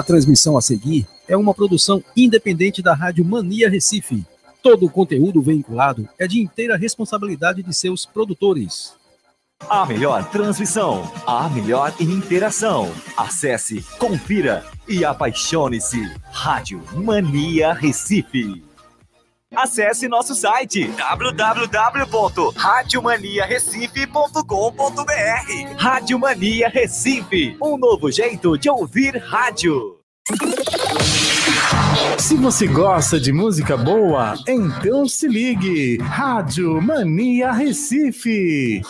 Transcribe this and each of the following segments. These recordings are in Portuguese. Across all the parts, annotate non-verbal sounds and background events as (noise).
A transmissão a seguir é uma produção independente da Rádio Mania Recife. Todo o conteúdo veiculado é de inteira responsabilidade de seus produtores. A melhor transmissão, a melhor interação. Acesse, confira e apaixone-se. Rádio Mania Recife. Acesse nosso site www.radiomaniarecife.com.br. Rádio Mania Recife, um novo jeito de ouvir rádio. Se você gosta de música boa, então se ligue. Rádio Mania Recife.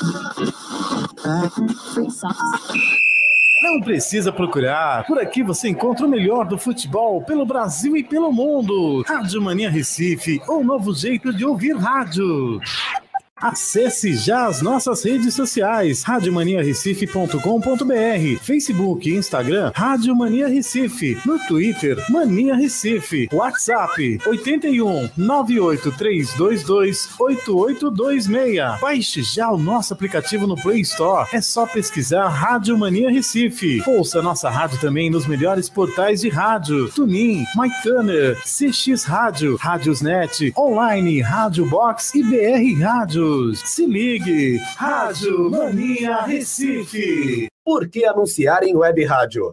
Não precisa procurar. Por aqui você encontra o melhor do futebol pelo Brasil e pelo mundo. Rádio Mania Recife, um novo jeito de ouvir rádio. Acesse já as nossas redes sociais, radiomaniarecife.com.br, Facebook e Instagram, Rádio Mania Recife, no Twitter, Mania Recife, WhatsApp, 81 98322 8826. Baixe já o nosso aplicativo no Play Store, é só pesquisar Rádio Mania Recife. Ouça nossa rádio também nos melhores portais de rádio, Tunin, MyTuner, CX Rádio, Rádiosnet, Online, Rádio Box e BR Rádio. Se ligue, Rádio Mania Recife. Por que anunciar em web rádio?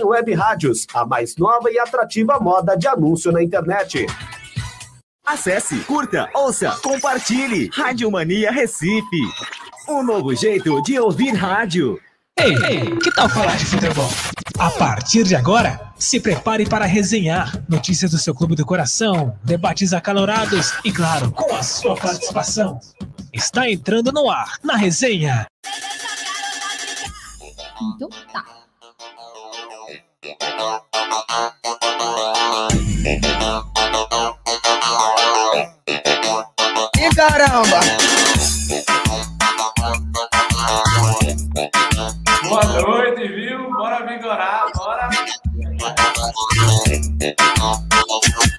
Web Rádios, a mais nova e atrativa moda de anúncio na internet. Acesse, curta, ouça, compartilhe. Rádio Mania Recife. Um novo jeito de ouvir rádio. Ei, ei, que tal falar de futebol? A partir de agora, se prepare para resenhar notícias do seu clube do coração, debates acalorados e, claro, com a sua participação. Está entrando no ar, na resenha. Então tá. E caramba! Boa noite, viu? Bora vigorar, bora!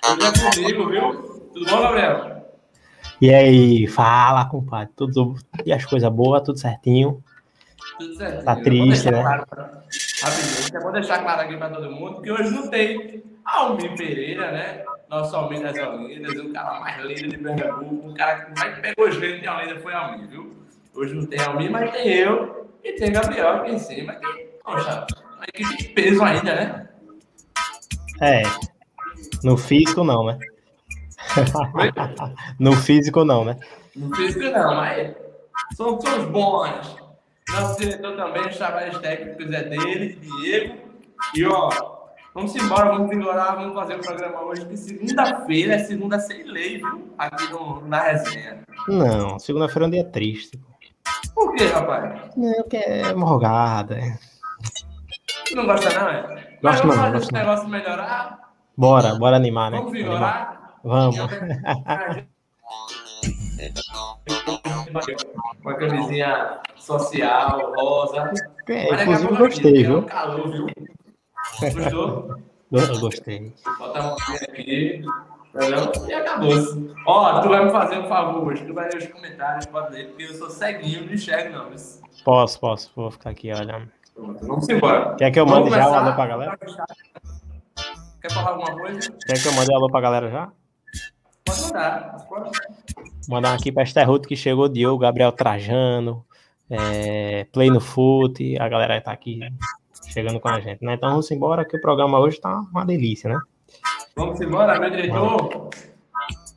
Tudo comigo, viu? Tudo bom, Gabriel? E aí, fala, compadre. Tudo, e as coisas boas, tudo certinho. Tudo certo. Tá triste, né? Claro, rapidinho, eu vou deixar claro aqui para todo mundo que hoje não tem Almir Pereira, né? Nosso Almir das Olindas, o cara mais lindo de Pernambuco, o cara que mais pegou os de Olinda foi Almir, viu? Hoje não tem Almir, mas tem eu e tem Gabriel aqui em cima, que, poxa, equipe de peso ainda, né? É. No físico, não, né? (laughs) no físico, não, né? No físico, não, mas somos, somos bons. Nosso diretor também, os trabalhos técnicos é dele, Diego. E ó, vamos embora, vamos ignorar, vamos fazer o programa hoje, que segunda-feira é segunda sem lei, viu? Aqui no, na resenha. Não, segunda-feira é um dia triste. Por quê, rapaz? Não, porque é morgada. É. Tu não gosta, não, é? Gosto Mas não, vamos fazer gosto esse não. negócio melhorar. Bora, bora animar, né? Vamos Animar. vigorar. Vamos. (laughs) Uma camisinha social, rosa. É, Mas a inclusive eu gostei, é viu? um calor, viu? Gostou? Eu gostei. Botar uma coisa aqui. Entendeu? E acabou-se. Ó, tu vai me fazer um favor hoje. Tu vai ler os comentários, pode ler, porque eu sou ceguinho, não enxergo, não. Mas... Posso, posso. Vou ficar aqui olhando. Vamos embora. Quer que eu mande já o alô pra galera? Quer falar alguma coisa? Quer que eu mande alô pra galera já? Pode mandar. Pode. Mandar aqui pra Esterruto que chegou Diogo, Gabriel Trajano, é, Play no Foot, a galera tá aqui chegando com a gente, né? Então vamos embora que o programa hoje tá uma delícia, né? Vamos embora, meu diretor.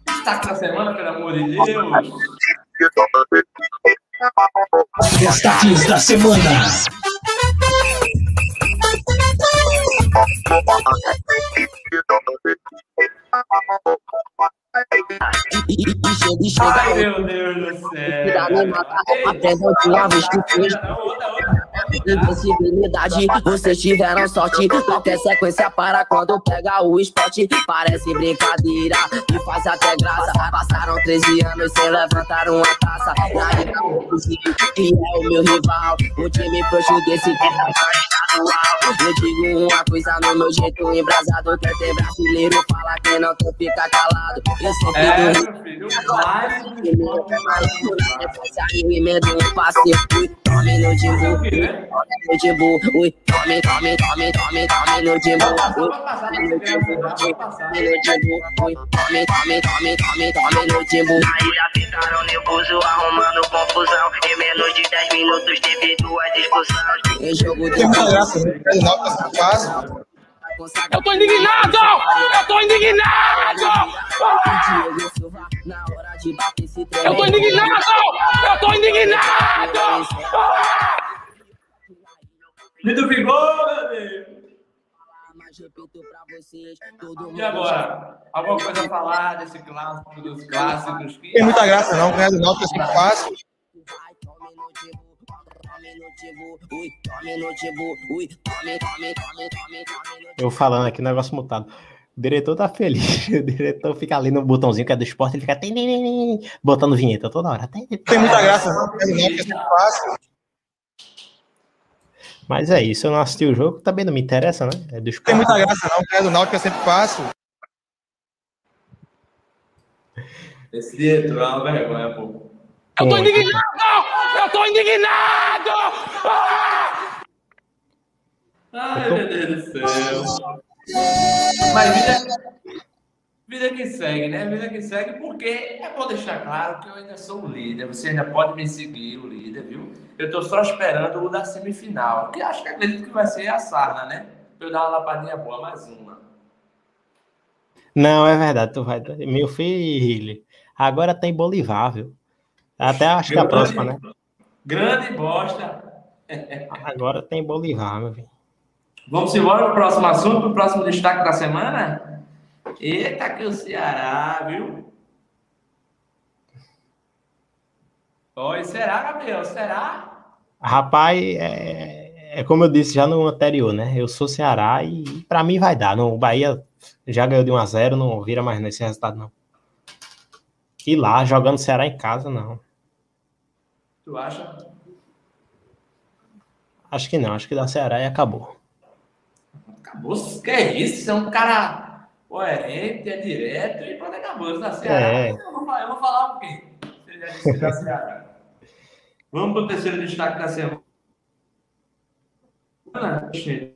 Destaque da semana, pelo amor de Deus. Destaques da semana. Ai, meu Deus do céu. Tira a mão, mata a Ei, pedra de uma vez que fez. Não, outra, outra. Invencibilidade, vocês tiveram sorte. Qualquer sequência para quando pega o esporte. Parece brincadeira e faz até graça. Passaram 13 anos sem levantar uma taça. Na liga, que é o meu rival. O time frouxo desse que tá. Eu digo uma coisa no meu jeito embrasado. Quer ter brasileiro, fala quem não quer ficar calado. Eu sempre É, dou meu filho, vai. depois saiu e emenda um passe. Ui, tome no Jimbu, ui, tome no Jimbu, ui, tome, tome, tome, tome, tome no Jimbu, ui, tome no Jimbu, ui, tome no ui, tome, tome, tome, tome, tome no Jimbu. Na ilha ficaram nervoso, arrumando confusão. Em menos de 10 minutos teve duas discussões. Em jogo de graça, né? É nota fácil. Eu tô indignado! Eu tô indignado! Eu tô indignado! Eu tô indignado! Vitor Vigor, meu Deus. E agora? Alguma coisa a falar desse clássico, dos clássicos? Que... Tem muita graça, não. Ganhar de nota é fácil. Eu falando aqui, negócio mutado. O diretor tá feliz. (laughs) O diretor fica ali no botãozinho que é do esporte, ele fica tem, tem, tem, tem, botando vinheta toda hora. Tem, tem. Tem muita graça, não. É sempre fácil. Mas é isso, eu não assisti o jogo, também não me interessa, né? É do Tem esporte. muita graça, não. Ganhar do Náutico é sempre fácil. Esse diretor é uma vergonha, pô. Eu tô indignado! Eu tô indignado! Ai, meu Deus do céu. Mas vida, vida que segue, né? Vida que segue, porque é bom deixar claro que eu ainda sou o líder. Você ainda pode me seguir, o líder, viu? Eu tô só esperando o da semifinal, que acho que acredito que vai ser a Sarna, né? Pra eu dar uma lapadinha boa, mais uma. Não, é verdade, tu vai. Meu filho, agora tem Bolivar, viu? Até acho que a próxima, né? Grande bosta. Agora tem Bolivar, meu filho. Vamos embora pro próximo assunto, pro próximo destaque da semana? Eita, que o Ceará, viu? Oi, será, Gabriel? Será? Rapaz, é, é como eu disse já no anterior, né? Eu sou Ceará e pra mim vai dar. Não, o Bahia já ganhou de 1 a 0 não vira mais nesse resultado, não. E lá, jogando Ceará em casa, não. Tu acha? Acho que não, acho que dá Ceará e acabou. Acabou. Que é isso? Você é um cara coerente, é direto e pronto, acabou. Da Ceará. É. Eu, vou falar, eu vou falar o quê? Se ele já disse que dá Ceará. Vamos pro terceiro destaque da semana.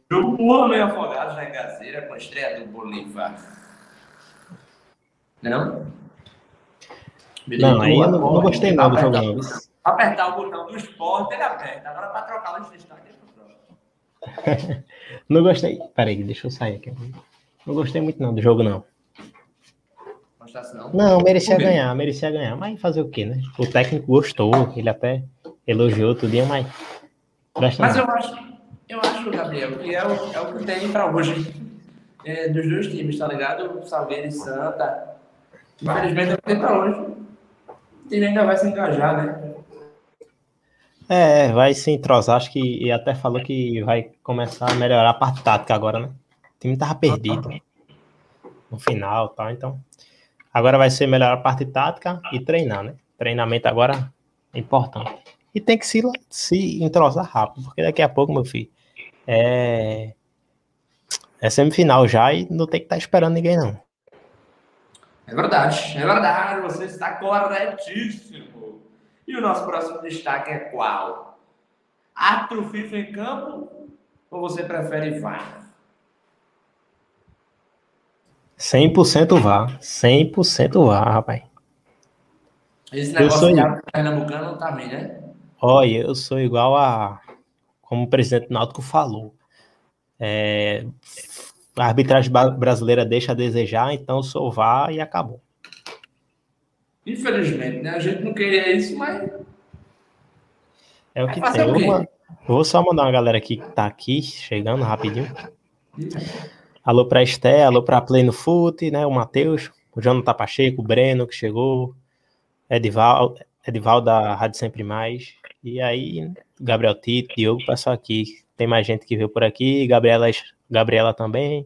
Jogo porra meio afogado na Gazeira com a estreia do Bolivar. Não? Não, aí eu não, não gostei não do jogo, não. Apertar o botão do esporte, ele aperta. Agora para trocar os destaques. (laughs) Não gostei. Peraí, deixa eu sair aqui. Não gostei muito não do jogo, não. Gostasse não? Não, merecia Por ganhar, merecia ganhar. Mas fazer o quê, né? O técnico gostou, ele até elogiou tudo, mas. Presta Mas não. eu acho, eu acho, Gabriel, que é o, é o que tem para hoje. É, dos dois times, tá ligado? Salgueiro e Santa. Infelizmente é o que tem para hoje. O time ainda vai se engajar, né? É, vai se entrosar, acho que e até falou que vai começar a melhorar a parte tática agora, né? O time tava perdido no final tal, então. Agora vai ser melhorar a parte tática e treinar, né? Treinamento agora é importante. E tem que se, se entrosar rápido, porque daqui a pouco, meu filho, é, é semifinal já e não tem que estar esperando ninguém, não. É verdade, é verdade, você está corretíssimo. E o nosso próximo destaque é qual? Atro FIFA em campo ou você prefere VAR? 100% vá, 100% vá, rapaz. Esse Eu negócio sou- de árbitro pernambucano também, né? Olha, eu sou igual a. Como o presidente Náutico falou. É, a arbitragem brasileira deixa a desejar, então sou vá e acabou. Infelizmente, né? A gente não queria isso, mas É o que tem. o quê? vou, só mandar uma galera aqui que tá aqui, chegando rapidinho. Alô pra Esté, alô pra Play no Fute, né? O Matheus, o Jonathan Pacheco, o Breno que chegou, Edival, Edival da Rádio Sempre Mais. E aí, Gabriel Tito, Diogo passou aqui. Tem mais gente que veio por aqui, Gabriela, Gabriela também.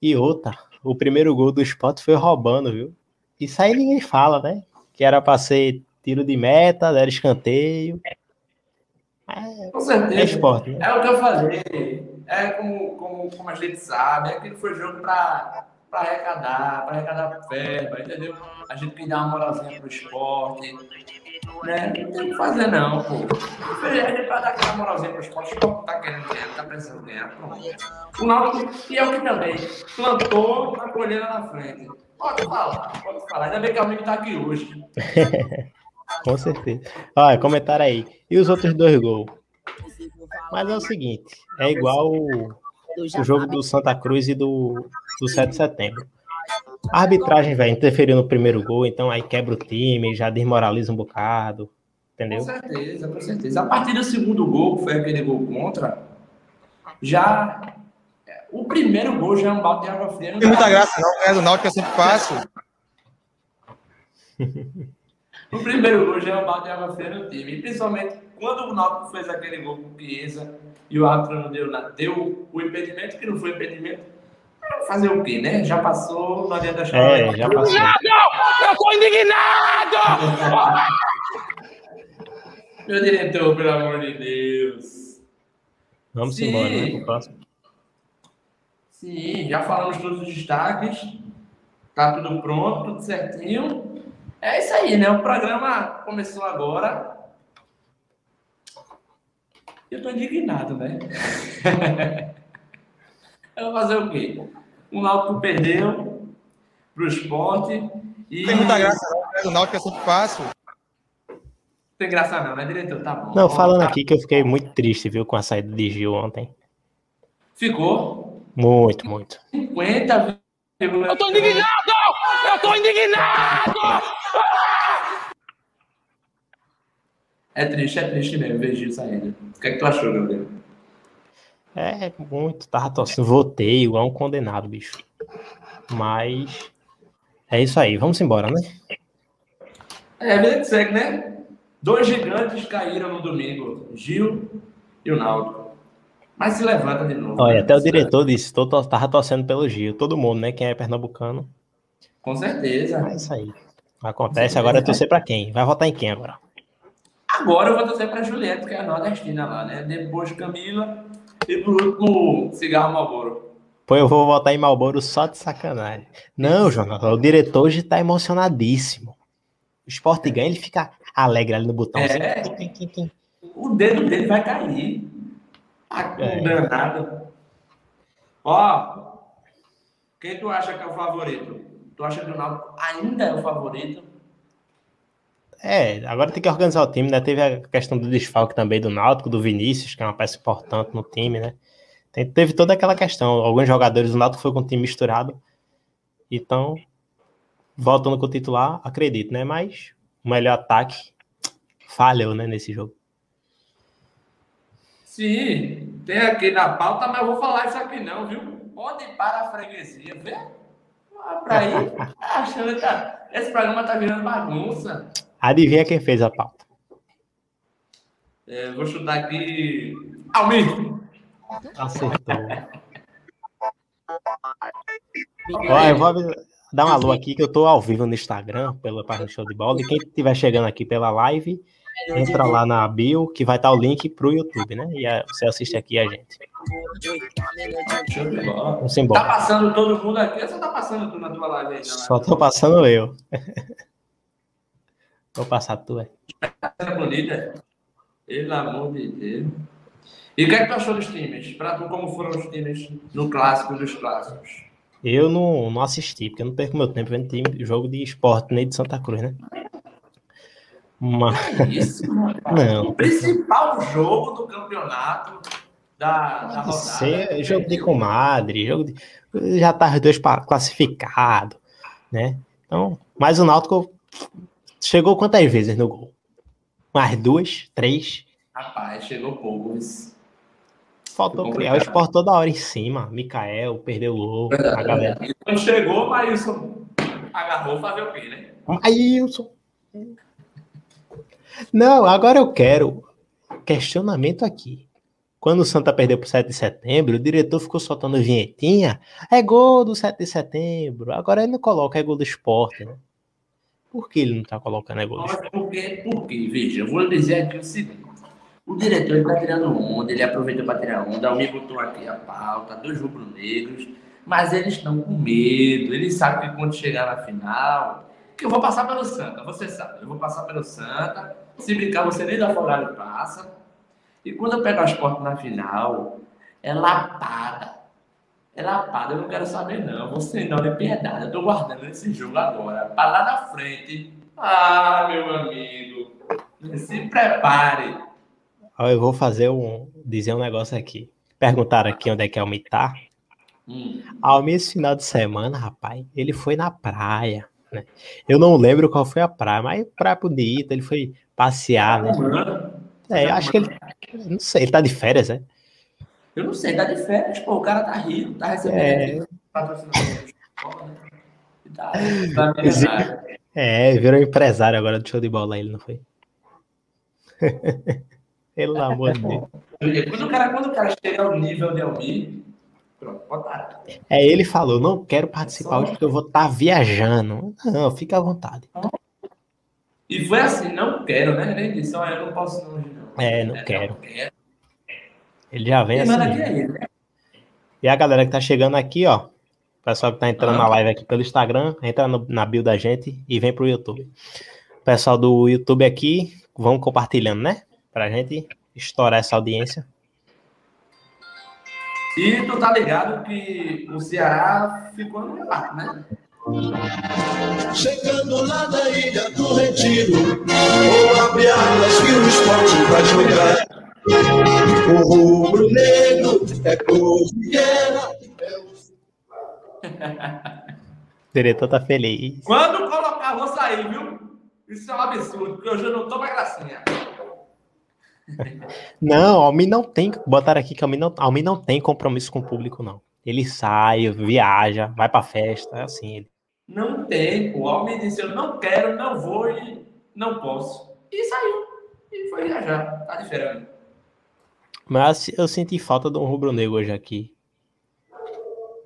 E outra, o primeiro gol do Sport foi roubando, viu? Isso aí ninguém fala, né? Que era para ser tiro de meta, era escanteio. É, Com certeza. É, esporte, né? é o que eu falei. É como, como, como a gente sabe, é que foi jogo para arrecadar, para arrecadar verba, entendeu? A gente quer dar uma moralzinha pro esporte. Né? Não tem o que fazer, não, pô. A gente vai dar aquela moralzinha pro esporte, o esporte tá querendo ganhar, tá precisando ganhar, pronto. O Náutico, e é o que também, plantou a colheira na frente. Pode falar, pode falar. Ainda bem que o amigo tá aqui hoje. (laughs) Com certeza. Olha, comentário aí. E os outros dois gols? Mas é o seguinte, é igual o, o jogo do Santa Cruz e do, do 7 de setembro. A arbitragem, velho, interferiu no primeiro gol, então aí quebra o time, já desmoraliza um bocado. Entendeu? Com certeza, com certeza. A partir do segundo gol, que foi aquele gol contra, já. O primeiro gol já é um balde de água fria. Não tem muita graça, não. É do Náutico é sempre fácil. o primeiro gol já é um balde de água fria no time. E principalmente quando o Náutico fez aquele gol com o Chiesa e o árbitro não deu, deu o impedimento, que não foi impedimento Fazer o quê, né? Já passou, não adianta chorar. É, já passou. Eu tô indignado! Meu diretor, pelo amor de Deus. Vamos Sim. embora, né? Pro próximo. Sim, já falamos todos os destaques. Tá tudo pronto, tudo certinho. É isso aí, né? O programa começou agora. Eu tô indignado, né? (laughs) Eu vou fazer o quê? O Náutico perdeu para o esporte. E... Tem muita graça, não. Né? O Náutico é sempre fácil. Tem graça não, né, diretor? Tá bom. Não, falando tá. aqui que eu fiquei muito triste, viu, com a saída de Gil ontem. Ficou? Muito, muito. 50, eu tô indignado! Eu tô indignado! É triste, é triste mesmo ver Gil saindo. O que é que tu achou, meu Deus? É, muito. Tava torcendo. Votei igual um condenado, bicho. Mas. É isso aí. Vamos embora, né? É, a vida que segue, né? Dois gigantes caíram no domingo. Gil e o Naldo. Mas se levanta de novo. Olha, né? até o diretor disse, tô, tava torcendo pelo Gil. Todo mundo, né? Quem é pernambucano. Com certeza. É isso aí. Acontece. Agora é torcer pra quem? Vai votar em quem agora? Agora eu vou torcer pra Juliette, que é a nordestina lá, né? Depois Camila, e por último, cigarro Malboro. Pô, eu vou votar em Malboro só de sacanagem. Não, Jonathan, o diretor hoje tá emocionadíssimo. O esporte ganha, ele fica alegre ali no botão. É, assim. o dedo dele vai cair. Ah, é. danado. Ó, quem tu acha que é o favorito? Tu acha que o Náutico ainda é o favorito? É, agora tem que organizar o time, né? Teve a questão do desfalque também do Náutico, do Vinícius, que é uma peça importante no time, né? Tem, teve toda aquela questão. Alguns jogadores do Náutico foi com o time misturado. Então, voltando com o titular, acredito, né? Mas o melhor ataque falhou, né, nesse jogo. Sim, tem aqui na pauta, mas eu vou falar isso aqui não, viu? Pode para a freguesia, vê? Pra aí, achando que esse programa tá virando bagunça. Adivinha quem fez a pauta? É, vou chutar aqui. Almir! Acertou. Ó, eu vou dar uma alô aqui que eu tô ao vivo no Instagram, pela página Show de Bola. E quem estiver chegando aqui pela live, entra lá na bio, que vai estar o link pro YouTube, né? E você assiste aqui a gente. Vamos embora. Tá passando todo mundo aqui ou só tá passando tu na tua live aí? Só tô passando eu. (laughs) Vou passar a tua. É bonita. Pelo amor de Deus. E o que é que tu achou dos times? Para tu, como foram os times no clássico dos clássicos? Eu não, não assisti, porque eu não perco meu tempo vendo time, jogo de esporte nem de Santa Cruz, né? Mas... Isso, não. O principal jogo do campeonato da, da rodada. Ser jogo de comadre, jogo de... já tá os dois classificados, né? Então, mas o Náutico Chegou quantas vezes no gol? Mais duas? Três? Rapaz, chegou pouco. Faltou criar o esporte toda hora em cima. Mikael perdeu o gol. A galera. Quando chegou, agarrou fazer o quê, né? Maílson. Não, agora eu quero questionamento aqui. Quando o Santa perdeu pro 7 de setembro, o diretor ficou soltando vinhetinha. É gol do 7 de setembro. Agora ele não coloca, é gol do esporte, né? Por que ele não tá colocando é gol do esporte? Porque, porque, veja, eu vou dizer aqui o seguinte. O diretor ele tá tirando onda, ele aproveitou para tirar onda. O me botou aqui a pauta, dois rubro-negros. Mas eles estão com medo. Eles sabem que quando chegar na final, que eu vou passar pelo Santa, você sabe. Eu vou passar pelo Santa. Se brincar, você nem da Afogado passa. E quando eu pego as portas na final, é lapada. É lapada, eu não quero saber não. Você não de piedade. Eu tô guardando esse jogo agora. Para lá na frente. Ah, meu amigo. Se prepare. Eu vou fazer um. dizer um negócio aqui. Perguntaram aqui onde é que é o Mitar. Hum. Almir, esse final de semana, rapaz, ele foi na praia, né? Eu não lembro qual foi a praia, mas praia bonita, ele foi passear, né? É, eu acho que ele. Não sei, ele tá de férias, né? Eu não sei, tá de férias, pô. O cara tá rindo, tá recebendo É. né? Tá, tá. (laughs) É, virou empresário agora do show de bola, ele não foi? (laughs) Pelo amor de Deus. Quando o cara, quando o cara chega ao nível de Almir, pronto, botaram. É, ele falou, não quero participar hoje porque eu vou estar viajando. Não, fica à vontade. E foi assim, não quero, né? Ele disse, olha, eu não posso ir hoje, não. É, não quero. Ele já vem Quem assim. aqui é né? E a galera que tá chegando aqui, ó. O pessoal que tá entrando na live aqui pelo Instagram, entra no- na bio da gente e vem pro YouTube. O pessoal do YouTube aqui, vão compartilhando, né? Pra gente estourar essa audiência. E tu tá ligado que o Ceará ficou no empate, né? Chegando lá da ilha do Retiro, vou abrir alas que o esporte vai jogar. O rubro negro é cordilheira. O (laughs) diretor tá feliz. Quando colocar, vou sair, viu? Isso é um absurdo, porque hoje eu não tô mais gracinha. (laughs) Não, Almi não tem. Botaram aqui que Almi não, Almi não tem compromisso com o público, não. Ele sai, viaja, vai pra festa, é assim. Ele. Não tem. O homem disse, eu não quero, não vou e não posso. E saiu. E foi viajar. Tá diferente. Mas eu senti falta de um rubro-negro hoje aqui.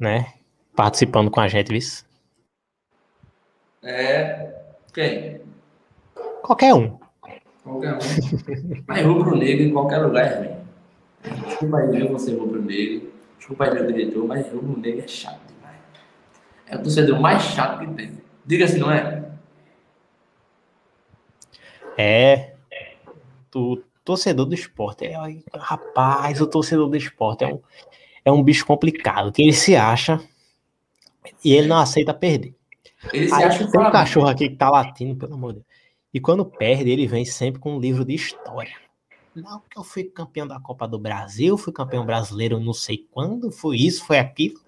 Né? Participando com a gente, viu? É. Quem? Qualquer um. Qualquer um. Mas rubro-negro em qualquer lugar é ruim. Desculpa aí, eu você rubro-negro. Desculpa aí, meu diretor, mas rubro-negro é chato. É o torcedor mais chato que tem. Diga se não é. É. O torcedor do esporte. É, rapaz, o torcedor do esporte é um, é um bicho complicado. Que ele se acha e ele não aceita perder. Ele se Aí acha tem um cachorro aqui que tá latindo, pelo amor de Deus. E quando perde, ele vem sempre com um livro de história. Não, que eu fui campeão da Copa do Brasil, fui campeão brasileiro não sei quando, foi isso, foi aquilo.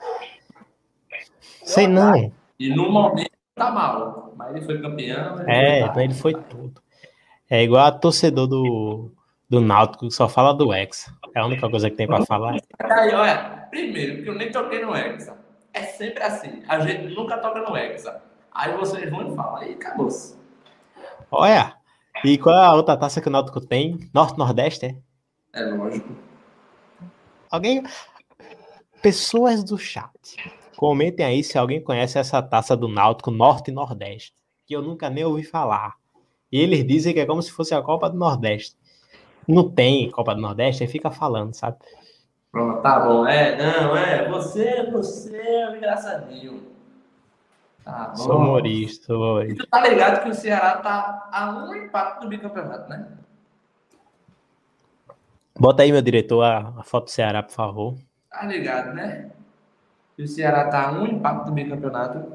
Sei não. E no momento tá mal. Mas ele foi campeão. ele É, foi- ele foi tudo. É igual a torcedor do, do Náutico, que só fala do Hexa. É a única coisa que tem pra falar. Aí, olha, primeiro, porque eu nem toquei no Hexa. É sempre assim. A gente nunca toca no Hexa. Aí vocês vão e falam, aí acabou-se. Olha, e qual é a outra taça que o Náutico tem? Norte-Nordeste, é? É lógico. Alguém. Pessoas do chat. Comentem aí se alguém conhece essa taça do Náutico Norte e Nordeste. Que eu nunca nem ouvi falar. E eles dizem que é como se fosse a Copa do Nordeste. Não tem Copa do Nordeste, aí fica falando, sabe? Pronto, tá bom. É, não, é. Você, você é um engraçadinho. Tá bom. Sou humorista, sou E tu tá ligado que o Ceará tá a um empate do bicampeonato, né? Bota aí, meu diretor, a, a foto do Ceará, por favor. Tá ligado, né? O Ceará tá a um empate do bicampeonato.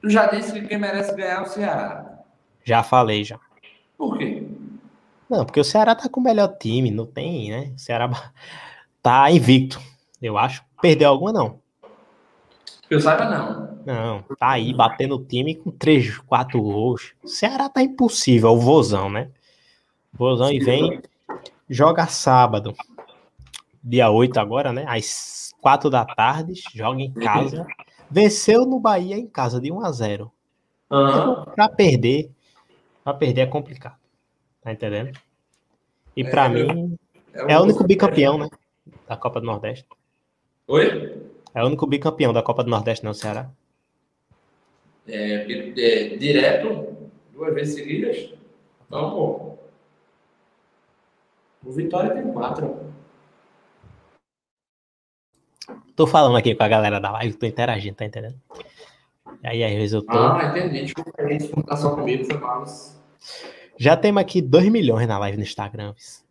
Tu já disse que quem merece ganhar é o Ceará. Já falei, já. Por quê? Não, porque o Ceará tá com o melhor time, não tem, né? O Ceará tá invicto, eu acho. Perdeu alguma, não. Eu saiba, não. Não, tá aí batendo o time com 3, 4 gols. O Ceará tá impossível, o Vozão, né? Vozão e vem, joga sábado, dia 8 agora, né? Às 4 da tarde, joga em casa. Venceu no Bahia em casa de 1 a 0 Aham. Pra perder, Pra perder é complicado. Tá entendendo? E É, pra eu- mim, é o- é o único bicampeão, né? Da Copa do Nordeste. Oi? É o único bicampeão da Copa do Nordeste, não, Ceará. É, é, direto, duas vezes seguidas. Vamos, pô. O Vitória tem quatro. Tô falando aqui com a galera da live, tô interagindo, tá entendendo? Aí, às vezes eu tô. Ah, entendi. Desculpa aí, tá só comigo, foi mal. Já temos aqui 2 milhões na live no Instagram. vis.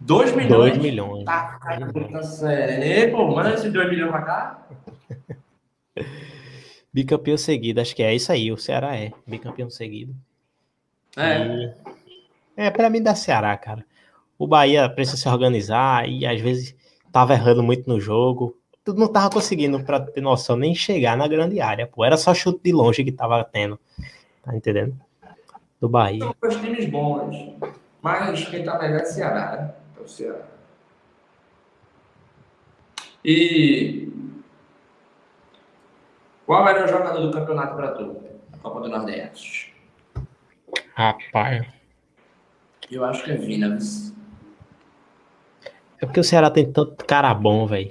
2 milhões? 2 milhões. Tá, cara, puta sério. Ei, pô, manda esses 2 milhões pra cá. (laughs) Bicampeão seguido, acho que é isso aí. O Ceará é bicampeão seguido. É. E- É, pra mim dá Ceará, cara. O Bahia precisa se organizar e às vezes tava errando muito no jogo. Tu não tava conseguindo, pra ter noção, nem chegar na grande área, pô. Era só chute de longe que tava tendo. Tá entendendo? Do Bahia. São dois times bons. Mas quem tá melhor é Ceará, né? É o Ceará. E. Qual é o melhor jogador do campeonato pra tu? Copa do Nordeste. Rapaz. Eu acho que é Vina. É porque o Ceará tem tanto cara bom, velho.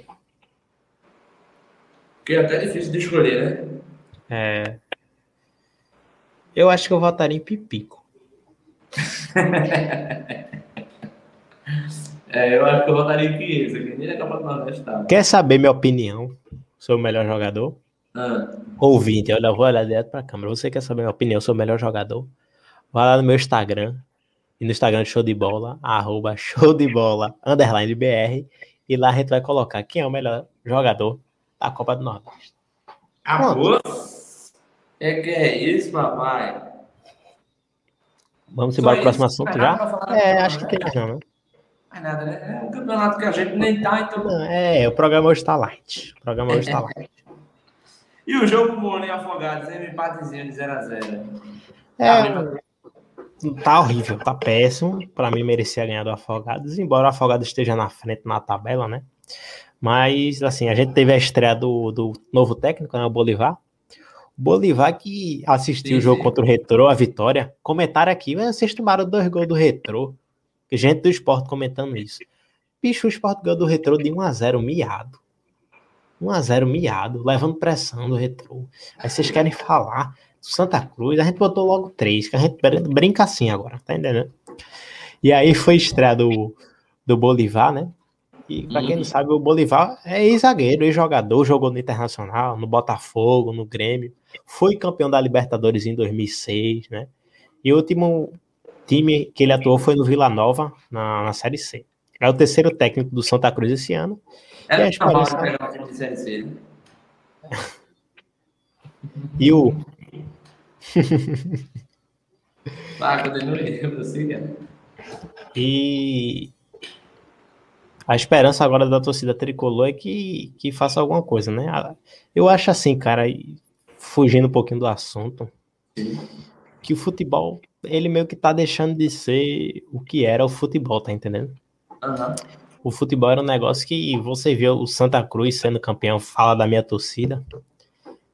Porque é até difícil de escolher, né? É. Eu acho que eu votaria em Pipico. (laughs) É, eu acho que eu votaria em Chiesa, que nem na Copa do Nordeste tá. Quer saber minha opinião sobre o melhor jogador? Ah, Ouvinte, olha, eu vou olhar direto pra câmera. Você quer saber minha opinião sobre o melhor jogador? Vai lá no meu Instagram. E no Instagram show de bola, arroba show de bola, underline BR. E lá a gente vai colocar quem é o melhor jogador da Copa do Nordeste. a boa? É que é isso, papai? Vamos embora pro isso? próximo assunto já? É, acho que tem não, né? Nada, né? É um campeonato que a gente nem tá, então. Não, É, o programa hoje tá light. O programa hoje tá light. E o jogo e Afogados, empatezinho de 0x0. É, tá horrível, tá péssimo. Pra mim merecia ganhar do Afogados, embora o Afogados esteja na frente na tabela, né? Mas, assim, a gente teve a estreia do, do novo técnico, né? O Bolivar. Bolivar que assistiu Sim, o jogo sim. contra o Retrô, a vitória. Comentário aqui, vocês tomaram dois gols do Retrô. Gente do esporte comentando isso. Bicho, o esporte ganhou do Retrô de 1x0 miado. 1x0 miado, levando pressão do Retrô. Aí vocês querem falar Santa Cruz, a gente botou logo três, que a gente brin- brinca assim agora, tá entendendo? E aí foi estreia do, do Bolivar, né? E pra quem não sabe, o Bolivar é ex-zagueiro, ex-jogador, jogou no Internacional, no Botafogo, no Grêmio. Foi campeão da Libertadores em 2006, né? E o último time que ele atuou foi no Vila Nova, na, na Série C. É o terceiro técnico do Santa Cruz esse ano. E a É normal esperança- (laughs) Série C, né? E cara. E a esperança agora da torcida tricolor é que, que faça alguma coisa, né? A- Eu acho assim, cara, fugindo um pouquinho do assunto, que o futebol, ele meio que tá deixando de ser o que era o futebol, tá entendendo? Aham. O futebol era um negócio que você viu o Santa Cruz sendo campeão, fala da minha torcida.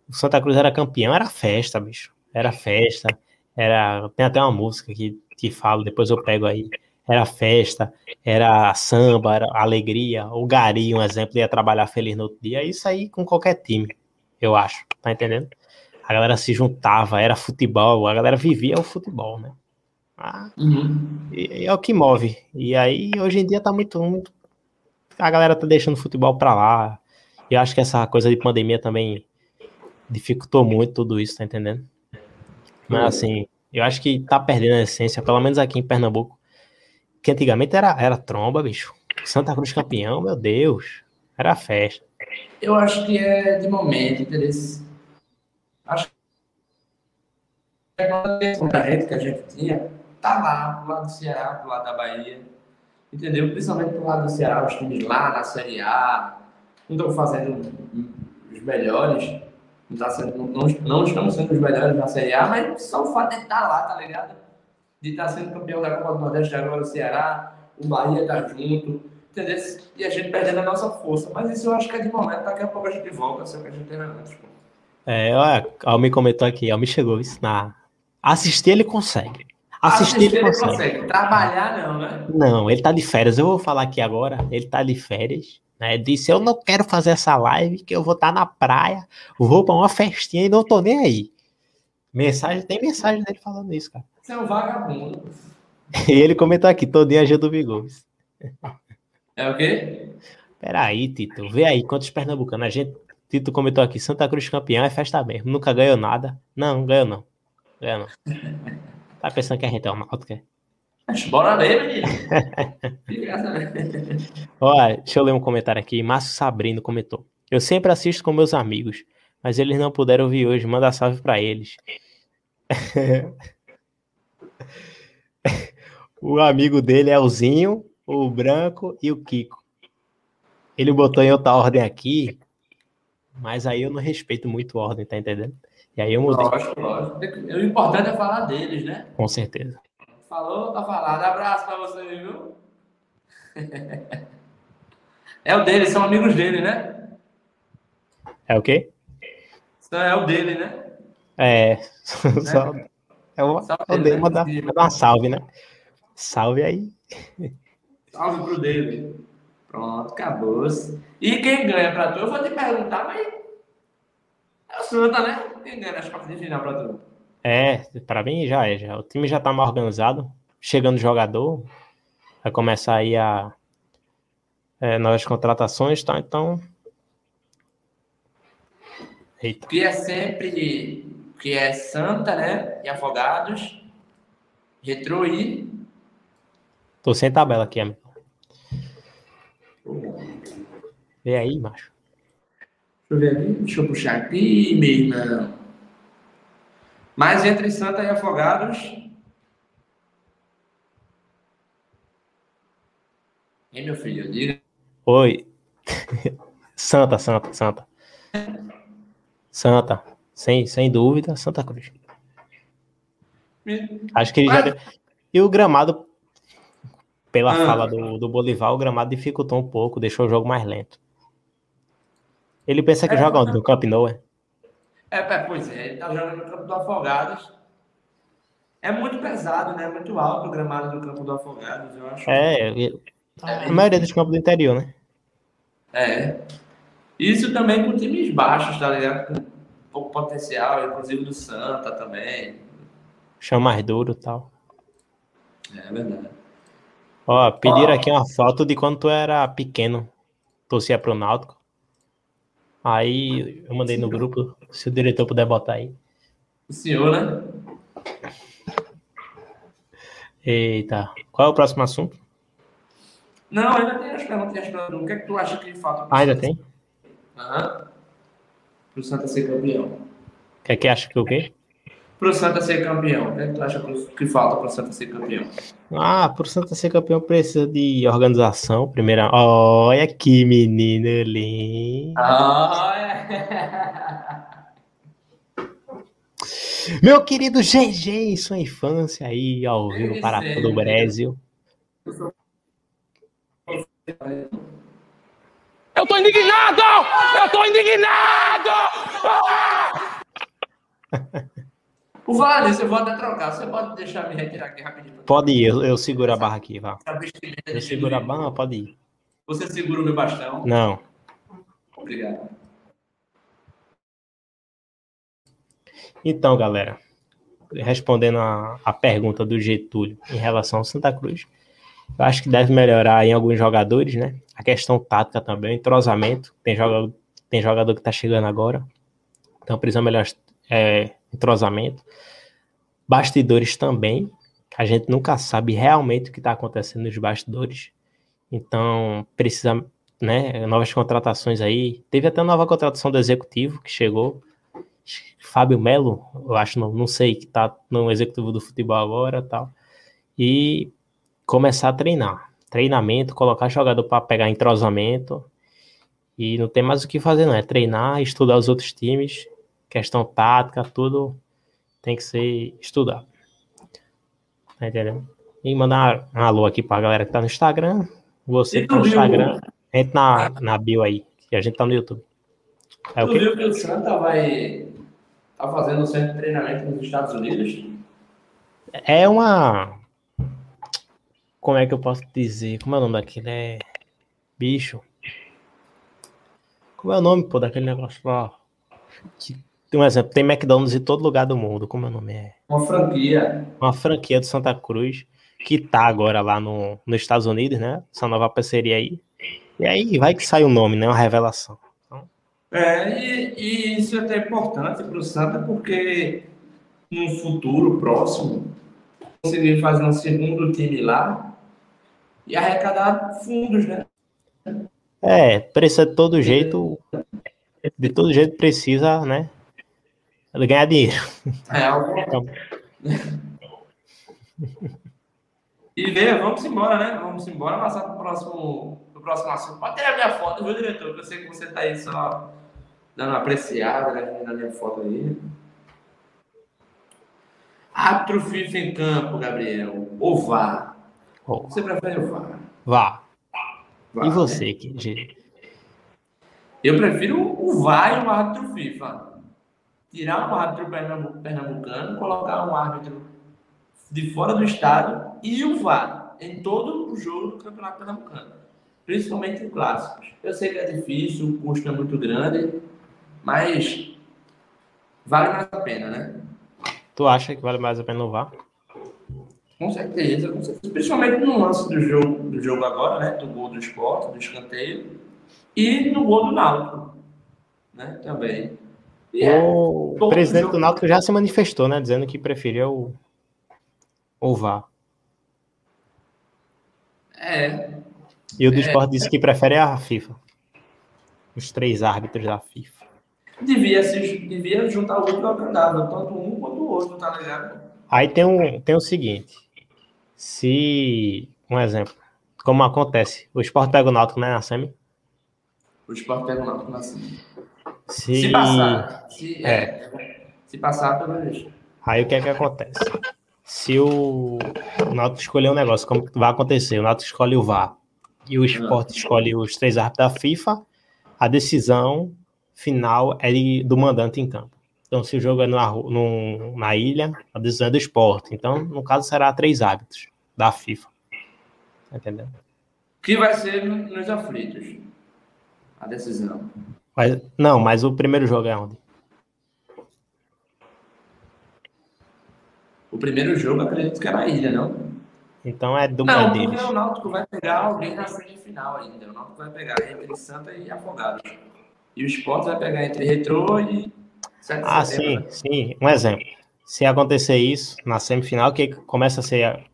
O Santa Cruz era campeão, era festa, bicho. Era festa. Era, tem até uma música que, que fala, depois eu pego aí. Era festa, era samba, era alegria. O Gari, um exemplo, ia trabalhar feliz no outro dia. Isso aí com qualquer time, eu acho. Tá entendendo? A galera se juntava, era futebol, a galera vivia o futebol, né? Ah, Uhum. e- e é o que move. E aí, hoje em dia, tá muito, muito. A galera tá deixando o futebol pra lá. E eu acho que essa coisa de pandemia também dificultou muito tudo isso, tá entendendo? Mas assim, eu acho que tá perdendo a essência, pelo menos aqui em Pernambuco. Que antigamente era, era tromba, bicho. Santa Cruz campeão, meu Deus. Era festa. Eu acho que é de momento, entendeu? Acho que a gente que a gente tinha tá lá, pro lado do Ceará, pro lado da Bahia. Entendeu? Principalmente pro lado do Ceará, os times lá na Série A não estão fazendo os melhores. Não, tá sendo, não, não estamos sendo os melhores na Série A, mas só o fato de estar lá, tá ligado? De estar sendo campeão da Copa do Nordeste agora o Ceará, o Bahia tá junto, entendeu? E a gente perdendo a nossa força. Mas isso eu acho que é de momento, daqui a pouco a gente volta, só que a gente tem antes. pô. É, olha, Almi comentou aqui, a Almi chegou isso na, Assistir ele consegue. Assistir, ele consegue. consegue. Trabalhar não, né? Não, ele tá de férias. Eu vou falar aqui agora. Ele tá de férias. Né? Disse: Eu não quero fazer essa live, que eu vou estar na praia, vou pra uma festinha e não tô nem aí. Mensagem, tem mensagem dele falando isso, cara. Você é um vagabundo. (laughs) E ele comentou aqui: todo dia ajuda o Gomes. É o quê? Peraí, Tito. Vê aí quantos pernambucanos. A gente. Tito comentou aqui: Santa Cruz campeão é festa mesmo. Nunca ganhou nada. Não, ganhou não. Ganhou não. (laughs) Tá pensando que a gente é o Náutico? Bora ler, menino. Olha, deixa eu ler um comentário aqui. Márcio Sabrino comentou. Eu sempre assisto com meus amigos, mas eles não puderam vir hoje. Manda salve pra eles. (laughs) o amigo dele é o Zinho, o Branco e o Kiko. Ele botou em outra ordem aqui, mas aí eu não respeito muito a ordem, tá entendendo? E aí eu mudei. Lógico, lógico. O importante é falar deles, né? Com certeza. Falou, tá falado. Abraço pra você, viu? (laughs) É o dele, são amigos dele, né? É o quê? É o dele, né? É. (laughs) Só, é o, Salve é o dele, né? mandar, mandar uma salve, né? Salve aí. Salve pro dele. Pronto, acabou. E quem ganha pra tu? Eu vou te perguntar, mas. É o Santa, né? Quem ganha nas quartas de final pra tu? É, pra mim já é. Já. O time já tá mais organizado. Chegando jogador. Vai começar aí a. é, novas contratações, tá? Então. Eita. Que é sempre. Que é Santa, né? E Afogados. Retrô e. Tô sem tabela aqui, amigo. Vê aí, macho. Deixa eu ver aqui. Deixa eu puxar aqui, meu irmão. Mas entre Santa e Afogados. Hein, meu filho? Diga. Oi. (laughs) Santa, Santa, Santa. Santa. Sem, sem dúvida, Santa Cruz. Acho que ele já. E o gramado, pela Ah. fala do, do Bolivar, o gramado dificultou um pouco, deixou o jogo mais lento. Ele pensa que É, joga né? no Camp Nou, é? É, é, pois é, ele tá jogando no campo do Afogados. É muito pesado, né? Muito alto o gramado do campo do Afogados, eu acho. É, e- a maioria dos campos do interior, né? É. Isso também com times baixos, tá ligado? Com pouco potencial, inclusive do Santa também. Chão mais duro e tal. É verdade. Ó, pediram Ó. aqui uma foto de quando tu era pequeno, torcia pro Náutico. Aí eu mandei no grupo, se o diretor puder botar aí. O senhor, né? Eita, qual é o próximo assunto? Não, ainda tem as perguntas. O que é que tu acha que falta? Ah, ainda tem? Aham. Pro Santa ser campeão. O que é que acha que o quê? Pro Santa ser campeão. O que é que tu acha que falta pro Santa ser campeão? Ah, pro Santa ser campeão precisa de organização, primeira. Olha que menino lindo. Ah, é. Meu querido GG em sua infância aí, ao vivo para todo o Brasil. Eu tô indignado! Eu tô indignado! Por falar nisso, eu vou até trocar. Você pode deixar me retirar aqui rapidinho? Pode ir, eu, eu seguro a barra aqui, vá. Vestimenta Eu seguro a barra, pode ir. Você segura o meu bastão. Não. Obrigado. Então, galera, respondendo a, a pergunta do Getúlio em relação ao Santa Cruz, eu acho que deve melhorar em alguns jogadores, né? A questão tática também, entrosamento. Tem jogador, tem jogador que tá chegando agora, então precisa melhorar é, entrosamento. Bastidores também, a gente nunca sabe realmente o que está acontecendo nos bastidores. Então, precisa, né, novas contratações aí. Teve até nova contratação do executivo que chegou. Fábio Melo, eu acho, não, não sei, que tá no executivo do futebol agora tal. E começar a treinar. Treinamento, colocar jogador para pegar entrosamento. E não tem mais o que fazer, não. É treinar, estudar os outros times. Questão tática, tudo tem que ser estudado. Tá entendendo? E mandar um alô aqui pra galera que tá no Instagram. Você que tá no Instagram, entra na, na bio aí. Que a gente tá no YouTube. É tu viu que o Santa vai tá fazendo um centro de treinamento nos Estados Unidos? É uma. Como é que eu posso dizer? Como é o nome daquele? É. Bicho. Como é o nome, pô, daquele negócio lá? Que, tem um exemplo, tem McDonald's em todo lugar do mundo. Como é o nome? É Uma franquia. uma franquia do Santa Cruz que tá agora lá no, nos Estados Unidos, né? Essa nova parceria aí. E aí vai que sai o nome, né? Uma revelação. É, e, e isso é até importante para o Santa, porque no futuro próximo, conseguir fazer um segundo time lá e arrecadar fundos, né? É, precisa de todo jeito. De todo jeito precisa, né? Ganhar dinheiro. É algo. (laughs) Então, E vê, vamos embora, né? Vamos embora, passar para o próximo, pro próximo assunto. Pode ter a minha foto, viu, diretor? Que eu sei que você tá aí só dando uma apreciada né, na minha foto aí. Árbitro FIFA em campo, Gabriel. Ou VAR? Ó, Você prefere o VAR? vá. VAR, E né? você, que G? Eu prefiro o VAR e o árbitro FIFA. Tirar um árbitro pernambu- pernambucano, colocar um árbitro de fora do estado e o VAR em todo o jogo do Campeonato Pernambucano. Principalmente em clássicos. Eu sei que é difícil, o custo é muito grande, mas vale mais a pena, né? Tu acha que vale mais a pena o vá? Com certeza, com certeza. Principalmente no lance do jogo, do jogo agora, né? Do gol do esporte, do escanteio. E no gol do Náutico. Né? Também. É, O presidente jogo- do Náutico já se manifestou, né? Dizendo que preferia o, o vá. é, E o do É. esporte disse que prefere a FIFA. Os três árbitros da FIFA. devia, se, devia juntar o ao agradável, tanto um quanto o outro, tá ligado? Aí tem, um, tem o seguinte. Se, um exemplo, como acontece, o esporte pega o Náutico, né, na semi? O esporte pega o Náutico na cima. Se, Se passar, se, É. é, se passar pelos. Aí o que é que acontece? Se o, o Náutico escolher um negócio, como vai acontecer, o Náutico escolhe o VAR e o esporte escolhe os três árbitros da FIFA, a decisão final é de- do mandante em campo. Então, se o jogo é na, no- na ilha, a decisão é do esporte. Então, no caso, será três árbitros da FIFA. Tá entendendo? Que vai ser no- nos aflitos. A decisão. Mas, não, mas o primeiro jogo é onde? O primeiro jogo, acredito que é na ilha, não? Então é do Não, porque o Náutico vai pegar alguém na semifinal ainda. O Náutico vai pegar entre Santa e Afogados. E o Sport vai pegar entre Retrô e 7 de Ah, sim, sim. Um exemplo. Se acontecer isso na semifinal, que começa a ser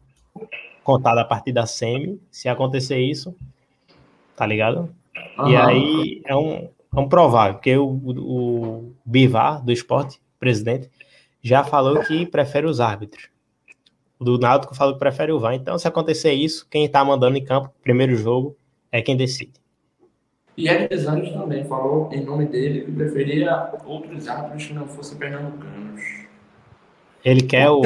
contada a partir da semi, se acontecer isso, tá ligado? E Aham. aí é um, um provável, porque o, o Bivar, do esporte, presidente, já falou que prefere os árbitros. O do Náutico falou que prefere o VAR. Então, se acontecer isso, quem tá mandando em campo, primeiro jogo, é quem decide. E Ed Anjos também falou em nome dele que preferia outros árbitros que não fossem pernambucanos. Ele quer o.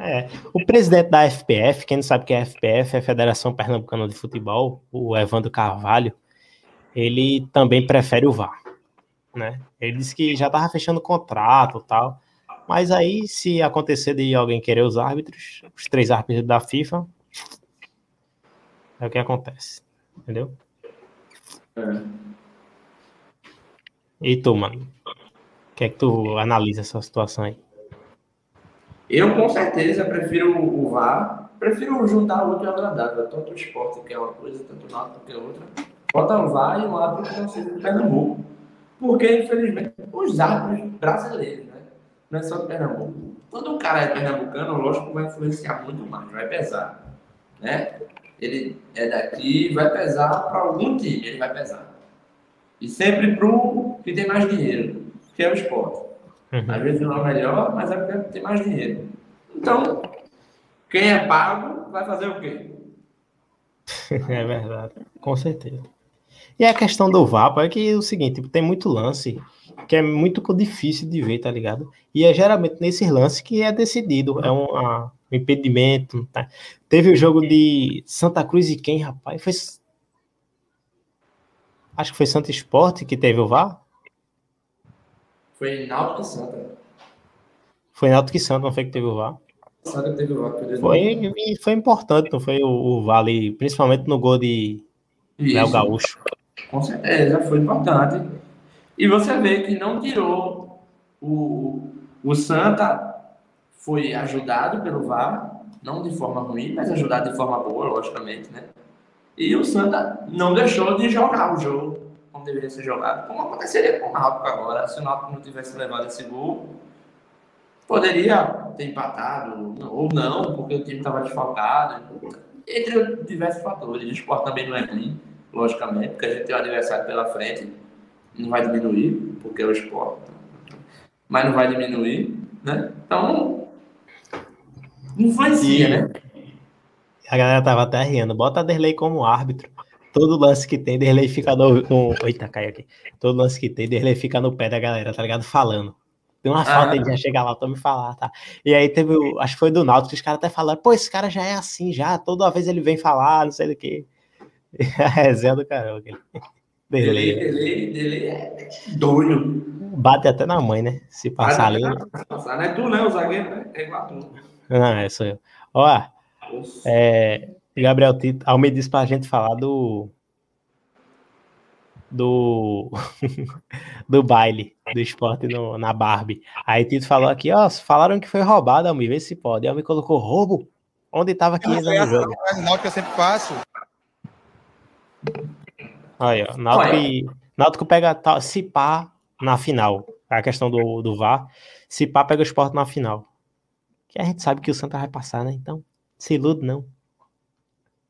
É, o presidente da FPF, quem não sabe o que é a FPF, é a Federação Pernambucana de Futebol, o Evandro Carvalho, ele também prefere o VAR, né? Ele disse que já estava fechando contrato e tal, mas aí se acontecer de alguém querer os árbitros, os três árbitros da FIFA, é o que acontece, entendeu? É. E tu, mano? O que é que tu analisa essa situação aí? Eu, com certeza, prefiro o VAR. Prefiro juntar o útil ao agradável. Tanto o esporte, que é uma coisa, tanto o náutico, que é outra. Bota VAR e um árbitro que não seja de Pernambuco. Porque, infelizmente, os árbitros brasileiros, né? Não é só de Pernambuco. Quando um cara é pernambucano, lógico vai influenciar muito mais, vai pesar. Né? Ele é daqui, vai pesar para algum time, ele vai pesar. E sempre pro que tem mais dinheiro, que é o esporte. Às vezes não é melhor, mas é porque tem mais dinheiro. Então, quem é pago vai fazer o quê? (laughs) É verdade, com certeza. E a questão do VAR, pô, é que é o seguinte, tipo, tem muito lance que é muito difícil de ver, tá ligado? E é geralmente nesses lances que é decidido, é um, ah, um impedimento. Tá? Teve o jogo de Santa Cruz e quem, rapaz? Foi... Acho que foi Santa Esporte que teve o VAR. Foi Náutico e Santa. Foi Náutico e Santa, não foi que teve o VAR. Que teve o VAR Foi, foi importante, não foi o, o Vale, principalmente no gol de Léo Isso. Gaúcho. Com certeza, foi importante. E você vê que não tirou o, o Santa foi ajudado pelo VAR, não de forma ruim, mas ajudado de forma boa, logicamente, né? E o Santa não deixou de jogar o jogo como deveria ser jogado, como aconteceria com o Náutico agora. Se o Náutico não tivesse levado esse gol, poderia ter empatado ou não, porque o time estava desfalcado, entre diversos fatores. O esporte também não é ruim, logicamente, porque a gente tem um adversário pela frente, não vai diminuir, porque é o esporte, mas não vai diminuir, né? Então, influencia, né? A galera tava até rindo. Bota Derlei como árbitro. Todo lance que tem, Derlei fica no, no. Eita, caiu aqui. Todo lance que tem, Derlei fica no pé da galera, tá ligado? Falando. Tem uma falta, Ah. ele já chega lá, toma me falar, tá? E aí teve, o, acho que foi do Náutico, que os caras até falaram, pô, esse cara já é assim, já, toda vez ele vem falar, não sei do que. (laughs) A resenha do caramba. Dele, Derlei. dele, dele é doido. Bate até na mãe, né? Se passar ali. Passar, não é tu, né? O zagueiro, né? É igual a tu. Não, é sou eu. Ó, é, Gabriel Tito, Almeida disse pra gente falar do. Do. (laughs) do baile do esporte no- na Barbie. Aí Tito falou aqui, ó, falaram que foi roubado, Almeida, vê se pode. Almeida colocou roubo. Onde tava 15 Foi anos no essa jogo? não é Náutico eu sempre passo. Aí, ó, Náutico, pega se pá na final. A questão do, do VAR. Se pá pega o esporte na final. Que a gente sabe que o Santa vai passar, né? Então, se ilude não.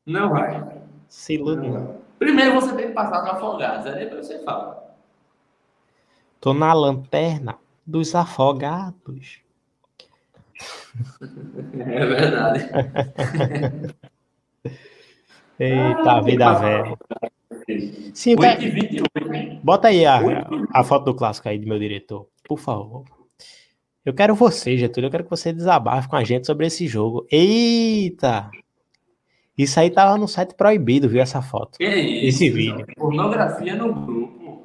Não vai. Se ilude não. Primeiro você tem que passar no Afogados, aí depois você fala. Tô na lanterna dos afogados. (laughs) É verdade. (laughs) Eita, Ah, vida velha. Sim, 8 vai- e 28, né? bota aí a, a foto do clássico aí do meu diretor, por favor. Eu quero você, Getúlio. Eu quero que você desabafe com a gente sobre esse jogo. Eita! Isso aí tava no site proibido, viu? Essa foto. Que isso? Esse vídeo. Pornografia no grupo.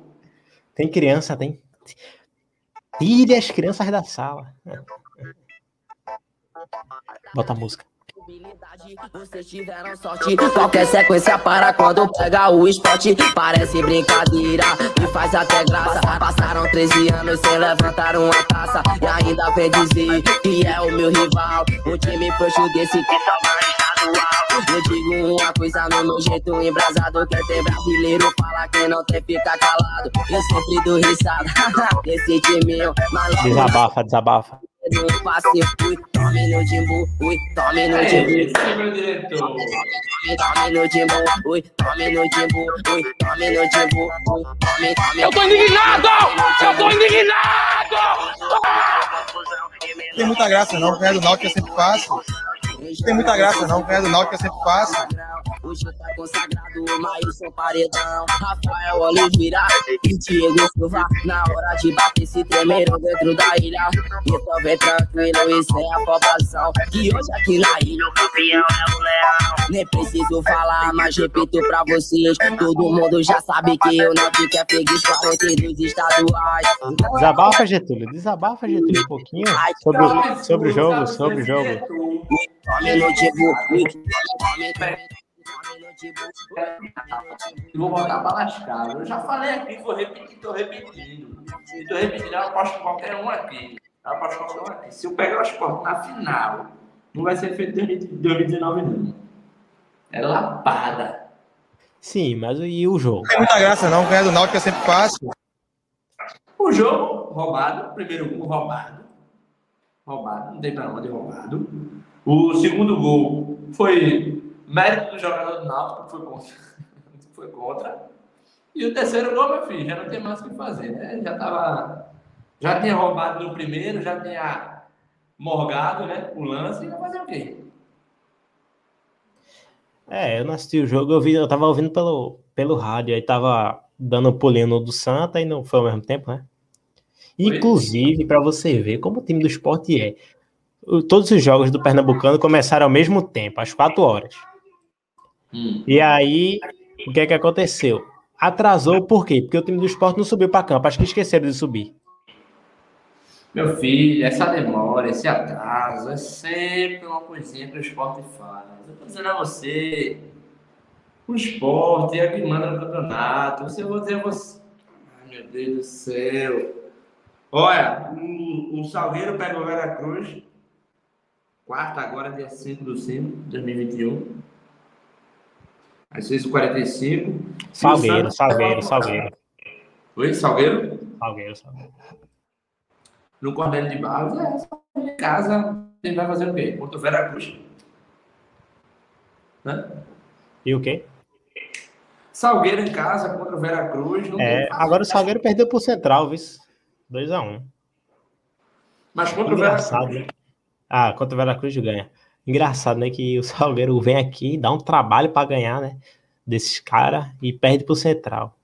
Tem criança, tem. Tire as crianças da sala. Bota a música. Vocês tiveram sorte, qualquer sequência para quando pega o esporte. Parece brincadeira e faz até graça. Passaram 13 anos sem levantar uma taça. E ainda vem dizer que é o meu rival. Um time frouxo desse que só. Eu digo uma coisa no meu jeito embrasado. Quem tem brasileiro fala, quem não tem fica calado. Eu sempre dou risada (laughs) nesse time. Mas logo Desabafa, desabafa. no passe, ui, tome no Jimbu, ui, tome no É, esse é. Tome no Jimbu, ui, tome no Jimbu, ui, tome no Jimbu, ui, tome, tome. Eu tô indignado! Eu tô indignado! Tem muita graça não, ganhar do Náutico eu sempre passo. Tem muita graça não, ganhar do Náutico eu sempre passo. Hoje tá consagrado o Maílson Paredão, Rafael Oliveira e Diego Silva. Na hora de bater, se tremeram dentro da ilha. Então vem tranquilo e sem afobação. Que hoje aqui na ilha o campeão é o Leão. Nem preciso falar, mas repito pra vocês. Todo mundo já sabe que eu não fico é freguês 42 estaduais. Desabafa, Getúlio. Desabafa, Getúlio, um pouquinho sobre, o- sobre o jogo, sobre o jogo. E vou botar pra lascar. Eu já falei aqui, vou repetir, tô repetindo. E tô repetindo, eu aposto qualquer um aqui. Eu aposto qualquer um aqui. Se eu pegar o esporte na final, não vai ser feito em 2019, não. É lapada. Sim, mas e o jogo? Tem muita graça não, ganhar do Náutico eu sempre passo. O jogo, roubado. Primeiro gol, roubado. Roubado, não tem pra onde roubado. O segundo gol foi mérito do jogador do Náutico, foi contra. (laughs) foi contra. E o terceiro gol, meu filho, já não tem mais o que fazer, né? Já tava. Já tinha roubado no primeiro, já tinha morgado, né? O lance, e vai fazer o quê? É, eu não assisti o jogo, eu, vi, eu tava ouvindo pelo, pelo rádio, aí tava dando um pulinho no do Santa e não foi ao mesmo tempo, né? Inclusive, pra você ver como o time do esporte é. Todos os jogos do Pernambucano começaram ao mesmo tempo, às 4 horas. E aí, o que é que aconteceu? Atrasou por quê? Porque o time do esporte não subiu pra campo, acho que esqueceram de subir. Meu filho, essa demora, esse atraso, é sempre uma coisinha que o esporte faz. Eu tô dizendo a você, o esporte é que manda no campeonato. Você vou dizer a você. Ai, meu Deus do céu. Olha, o, o Salgueiro pega o Veracruz. Quarta agora, dia 5 do 5 de 2021. Às 6h45. Salgueiro, Salgueiro, Salgueiro. Oi, Salgueiro? Salgueiro, Salgueiro. No Cordel de Barros, é, Salgueiro em casa, ele vai fazer o quê? Contra o Veracruz. Né? E o quê? Salgueiro em casa contra o Veracruz. É, agora o Salgueiro perdeu pro Central, viu? 2x1. Mas contra o Veracruz. né? Ah, contra o Veracruz ganha. Engraçado, né? Que o (laughs) Salgueiro vem aqui, dá um trabalho pra ganhar, né? Desses caras e perde pro Central.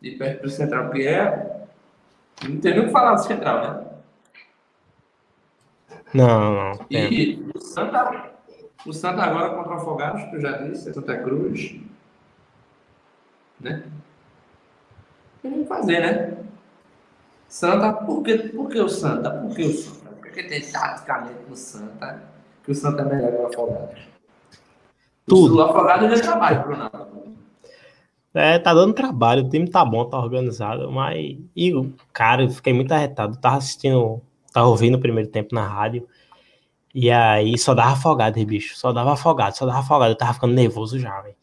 De perto do Central, porque é. Não tem nem o que falar do Central, né? Não, não. E o Santa, o Santa agora contra o Afogados, que eu já disse, é Santa Cruz. Né? Tem que fazer, né? Santa, por que, por que o Santa? Por que o Santa? Porque tem taticamente no Santa que o Santa é melhor que o Afogados. Tudo. O Afogados já trabalha, Bruno. É, tá dando trabalho, o time tá bom, tá organizado, mas. E, cara, eu fiquei muito arretado. Tava assistindo, tava ouvindo o primeiro tempo na rádio. E aí só dava afogado, bicho. Só dava afogado, só dava afogado. Eu tava ficando nervoso já, velho.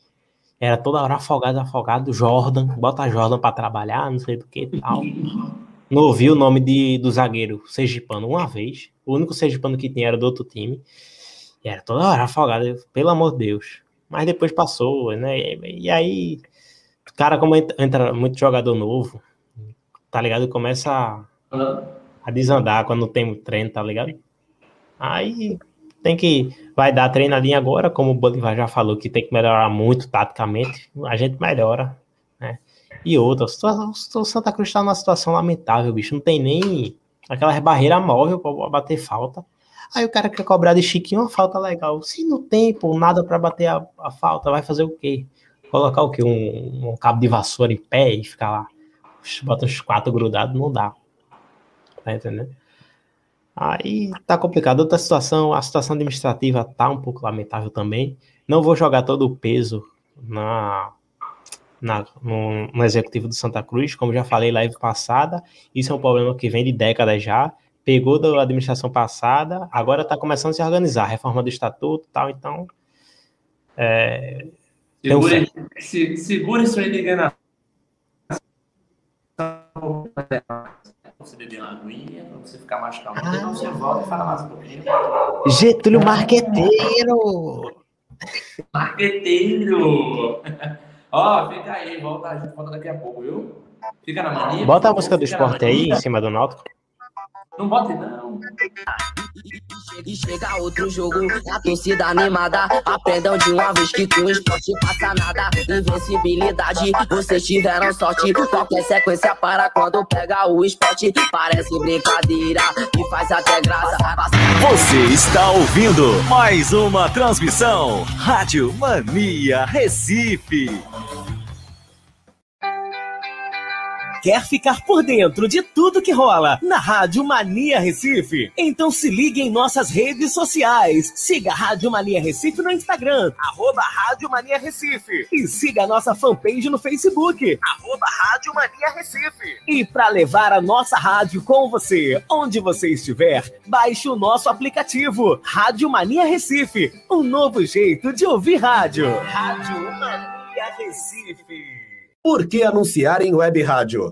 Era toda hora afogado, afogado. Jordan, bota Jordan pra trabalhar, não sei do que e tal. (laughs) Não ouvi o nome de, do zagueiro Sergipano uma vez. O único Sergipano que tinha era do outro time. E era toda hora afogado, pelo amor de Deus. Mas depois passou, né? E, e aí, cara, como entra, muito jogador novo, tá ligado? Começa a, a desandar quando tem treino, tá ligado? Aí tem que. Vai dar treinadinha agora, como o Bolivar já falou, que tem que melhorar muito taticamente. A gente melhora? E outra, o Santa Cruz tá numa situação lamentável, bicho. Não tem nem aquela barreira móvel pra bater falta. Aí o cara quer cobrar de Chiquinho uma falta legal. Se não tem, pô, nada pra bater a, a falta, vai fazer o quê? Colocar o quê? Um, um cabo de vassoura em pé e ficar lá. Bota os quatro grudados, não dá. Tá entendendo? Aí tá complicado. Outra situação, a situação administrativa tá um pouco lamentável também. Não vou jogar todo o peso na, na, no, no executivo do Santa Cruz, como já falei live passada. Isso é um problema que vem de décadas já. Pegou da administração passada, agora tá começando a se organizar, reforma do estatuto e tal. Então, é, tem um Segure, se, segure sua indignação. Você beber uma aguinha, pra você ficar mais calmo. Então você volta e fala mais um pouquinho. Getúlio Marqueteiro! Marqueteiro! (laughs) Ó, fica aí, volta, a gente volta daqui a pouco, viu? Fica na mania. Bota a música do esporte aí em cima do Náutico. Não bote não. E chega outro jogo, a torcida animada. Aprendam de uma vez que com o esporte passa nada. Invencibilidade, vocês tiveram sorte. Qualquer sequência para quando pega o esporte. Parece brincadeira e faz até graça. Você está ouvindo mais uma transmissão Rádio Mania Recife. Quer ficar por dentro de tudo que rola na Rádio Mania Recife? Então se ligue em nossas redes sociais. Siga a Rádio Mania Recife no Instagram, arroba Rádio Mania Recife. E siga a nossa fanpage no Facebook, arroba Rádio Mania Recife. E para levar a nossa rádio com você, onde você estiver, baixe o nosso aplicativo, Rádio Mania Recife. Um novo jeito de ouvir rádio. Rádio Mania Recife. Por que anunciar em web rádio?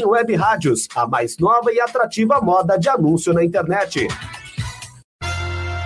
Web Rádios, a mais nova e atrativa moda de anúncio na internet.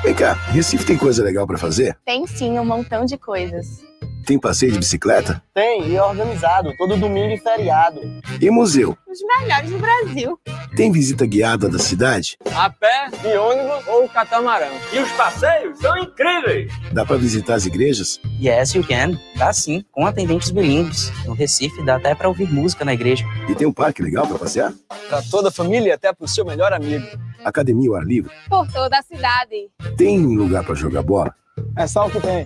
Vem cá, Recife tem coisa legal pra fazer? Tem sim um montão de coisas. Tem passeio de bicicleta? Tem, e é organizado, todo domingo e feriado. E museu? Os melhores do Brasil. Tem visita guiada da cidade? A pé, de ônibus ou catamarã. E os passeios são incríveis! Dá para visitar as igrejas? Yes, you can. Dá sim, com atendentes bilíngues. No Recife dá até para ouvir música na igreja. E tem um parque legal para passear? Para toda a família e até para o seu melhor amigo. Academia ao ar livre? Por toda a cidade. Tem lugar para jogar bola? É só o que tem.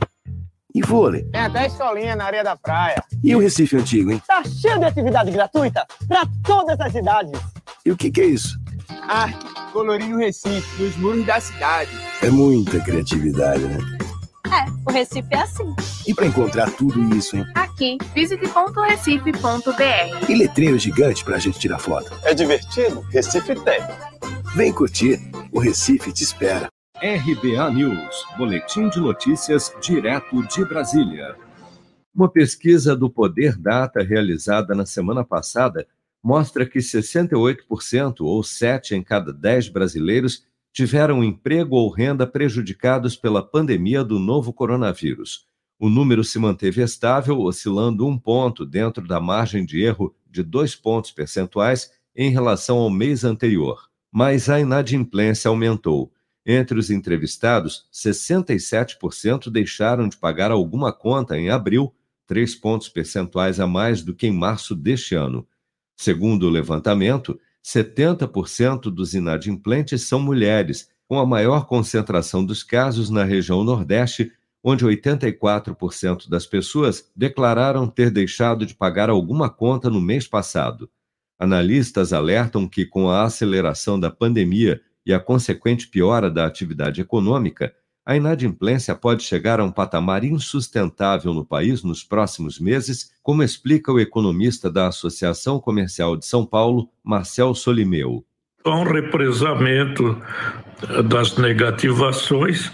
E vôlei? Tem até escolinha na areia da praia. E o Recife Antigo, hein? Tá cheio de atividade gratuita para todas as idades. E o que, que é isso? Ah, colorinho Recife, nos muros da cidade. É muita criatividade, né? É, o Recife é assim. E para encontrar tudo isso, hein? Aqui, visite.recife.br. E letreiro gigante pra gente tirar foto. É divertido? Recife tem. Vem curtir, o Recife te espera. RBA News, Boletim de Notícias, direto de Brasília. Uma pesquisa do Poder Data realizada na semana passada mostra que 68%, ou 7 em cada 10 brasileiros, tiveram emprego ou renda prejudicados pela pandemia do novo coronavírus. O número se manteve estável, oscilando um ponto dentro da margem de erro de dois pontos percentuais em relação ao mês anterior. Mas a inadimplência aumentou. Entre os entrevistados, 67% deixaram de pagar alguma conta em abril, três pontos percentuais a mais do que em março deste ano. Segundo o levantamento, 70% dos inadimplentes são mulheres, com a maior concentração dos casos na região Nordeste, onde 84% das pessoas declararam ter deixado de pagar alguma conta no mês passado. Analistas alertam que, com a aceleração da pandemia e a consequente piora da atividade econômica, a inadimplência pode chegar a um patamar insustentável no país nos próximos meses, como explica o economista da Associação Comercial de São Paulo, Marcel Solimeu. Há um represamento das negativações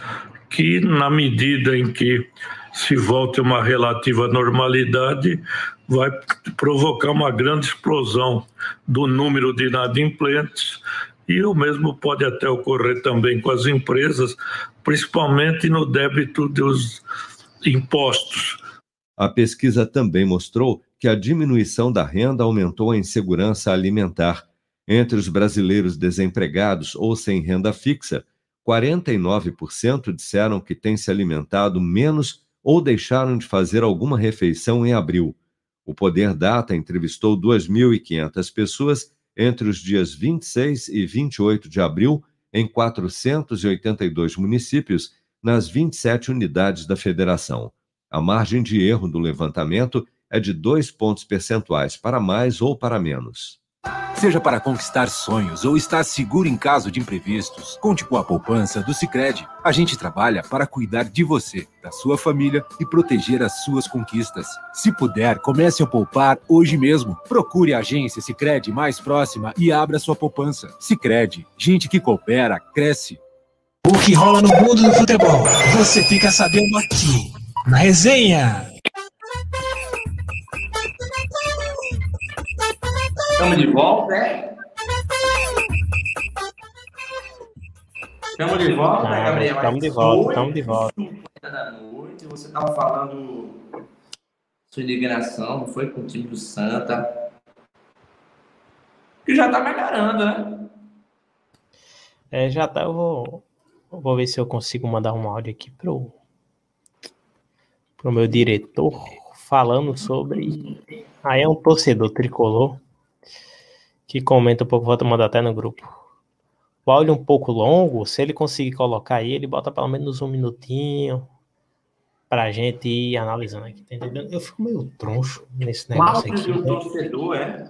que, na medida em que se volte uma relativa normalidade, vai provocar uma grande explosão do número de inadimplentes e o mesmo pode até ocorrer também com as empresas, principalmente no débito dos impostos. A pesquisa também mostrou que a diminuição da renda aumentou a insegurança alimentar. Entre os brasileiros desempregados ou sem renda fixa, 49% disseram que têm se alimentado menos ou deixaram de fazer alguma refeição em abril. O Poder Data entrevistou 2.500 pessoas entre os dias 26 e 28 de abril em 482 municípios, nas 27 unidades da federação. A margem de erro do levantamento é de dois pontos percentuais para mais ou para menos. Seja para conquistar sonhos ou estar seguro em caso de imprevistos, conte com a poupança do Sicredi. A gente trabalha para cuidar de você, da sua família e proteger as suas conquistas. Se puder, comece a poupar hoje mesmo. Procure a agência Sicredi mais próxima e abra sua poupança. Sicredi, gente que coopera cresce. O que rola no mundo do futebol, você fica sabendo aqui, na resenha. Estamos de volta, né? Estamos de volta, Ah, Gabriel. estamos de volta, estamos de volta. da noite, você estava falando sua indignação, não foi com o time do Santa. Que já tá melhorando, né? É, já tá, eu vou, eu vou ver se eu consigo mandar um áudio aqui pro, pro meu diretor falando sobre. Aí é um torcedor tricolor que comenta um pouco, vou mandar até no grupo. O áudio um pouco longo, se ele conseguir colocar aí, ele bota pelo menos um minutinho pra gente ir analisando aqui, tá entendendo? Eu fico meio troncho nesse negócio aqui. do né? torcedor é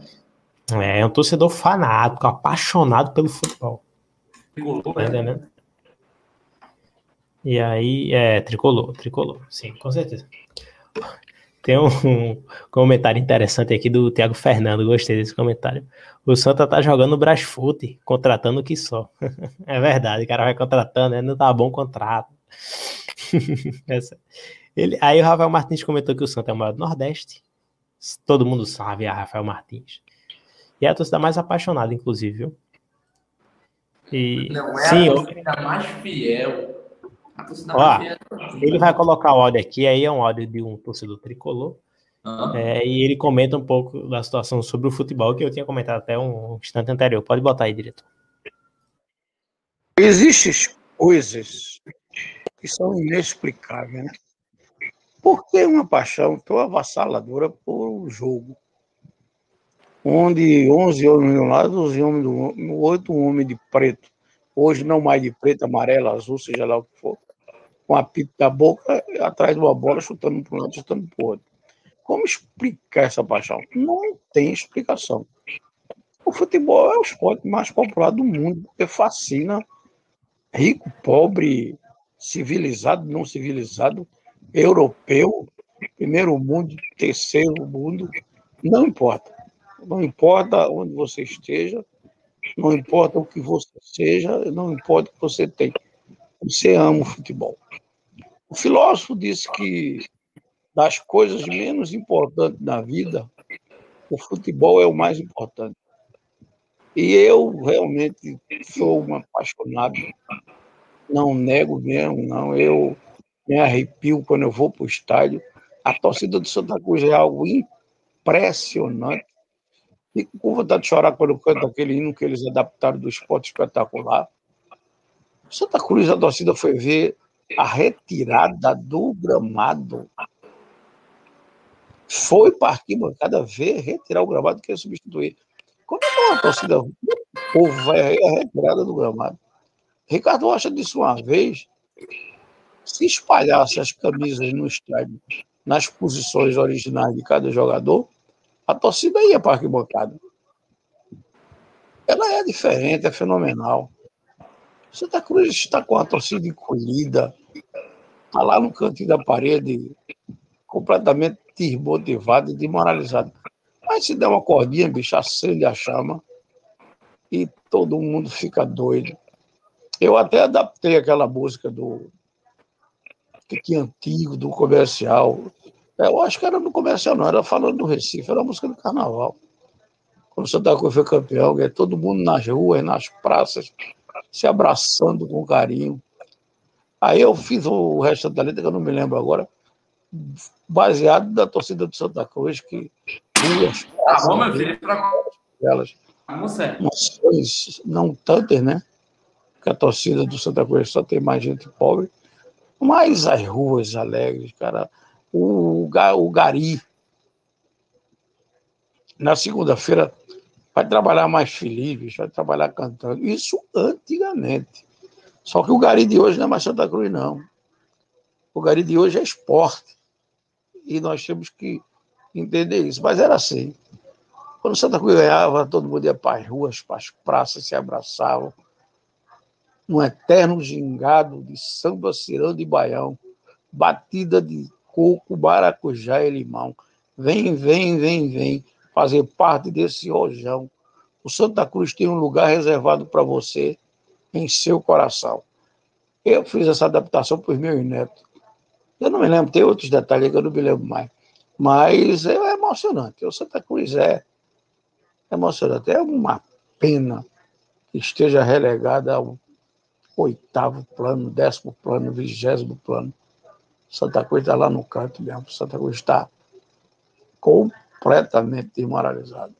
É, é um torcedor fanático, apaixonado pelo futebol. tricolor, Tá né? entendendo? E aí, é, tricolor, tricolor, sim, com certeza. Tem um comentário interessante aqui do Thiago Fernando, gostei desse comentário. O Santa tá jogando Brasfoot, contratando o que só. (laughs) É verdade, o cara vai contratando, né? não tá bom o contrato. (laughs) Essa- Ele, aí o Rafael Martins comentou que o Santa é o maior do Nordeste. Todo mundo sabe a Rafael Martins. E é a torcida mais apaixonada, inclusive, viu? E, Não é sim, a eu- torcida mais fiel. A torcida Ó, mais fiel. ele vai colocar o áudio aqui, aí é um áudio de um torcedor tricolor. Ah. É, e ele comenta um pouco da situação sobre o futebol que eu tinha comentado até um instante anterior. Pode botar aí, diretor. Existem coisas que são inexplicáveis, né? Por que uma paixão tão avassaladora por um jogo? Onde 11 homens de um lado, 11 homens do outro, 8 homens de preto. Hoje não mais de preto, amarelo, azul, seja lá o que for. Com a pita da boca, atrás de uma bola, chutando para um lado, chutando para o outro. Como explicar essa paixão? Não tem explicação. O futebol é o esporte mais popular do mundo, porque fascina rico, pobre, civilizado, não civilizado, europeu, primeiro mundo, terceiro mundo, não importa. Não importa onde você esteja, não importa o que você seja, não importa o que você tem. Você ama o futebol. O filósofo disse que das coisas menos importantes na vida, o futebol é o mais importante. E eu realmente sou um apaixonado, não nego mesmo, não. Eu me arrepio quando eu vou para o estádio. A torcida do Santa Cruz é algo impressionante. Fico com vontade de chorar quando eu canto aquele hino que eles adaptaram do esporte espetacular. Santa Cruz, a torcida foi ver a retirada do gramado. Foi para a arquibancada ver retirar o gramado que ia substituir. Como é que uma torcida, o povo vai ver a retirada do gramado? Ricardo Rocha disse uma vez: se espalhasse as camisas no estádio, nas posições originais de cada jogador, a torcida ia para a arquibancada. Ela é diferente, é fenomenal. Santa Cruz está com a torcida encolhida, está lá no cantinho da parede, completamente desmotivado e desmoralizado. Mas se der uma cordinha, bicho, acende a chama e todo mundo fica doido. Eu até adaptei aquela música do que tinha antigo, do comercial. Eu acho que era no comercial, não, era falando do Recife, era a música do carnaval. Quando o Santa Cruz foi campeão, é todo mundo nas ruas, nas praças, se abraçando com carinho. Aí eu fiz o resto da letra, que eu não me lembro agora, baseado da torcida do Santa Cruz, que duas Tá bom, meu filho? Pra... elas nações não tantas, né? Que a torcida do Santa Cruz só tem mais gente pobre, mas as ruas alegres, cara. O, o Gari, na segunda-feira, vai trabalhar mais feliz, vai trabalhar cantando. Isso antigamente. Só que o Gari de hoje não é mais Santa Cruz, não. O Gari de hoje é esporte. E nós temos que entender isso. Mas era assim. Quando Santa Cruz ganhava, todo mundo ia para as ruas, para as praças, se abraçavam. Um eterno gingado de samba, ciranda e baião. Batida de coco, maracujá e limão. Vem, vem, vem, vem fazer parte desse rojão. O Santa Cruz tem um lugar reservado para você em seu coração. Eu fiz essa adaptação para os meus netos. Eu não me lembro, tem outros detalhes que eu não me lembro mais. Mas é emocionante. O Santa Cruz é emocionante. É uma pena que esteja relegada ao oitavo plano, décimo plano, vigésimo plano. Santa Cruz está lá no canto mesmo. Santa Cruz está completamente desmoralizado.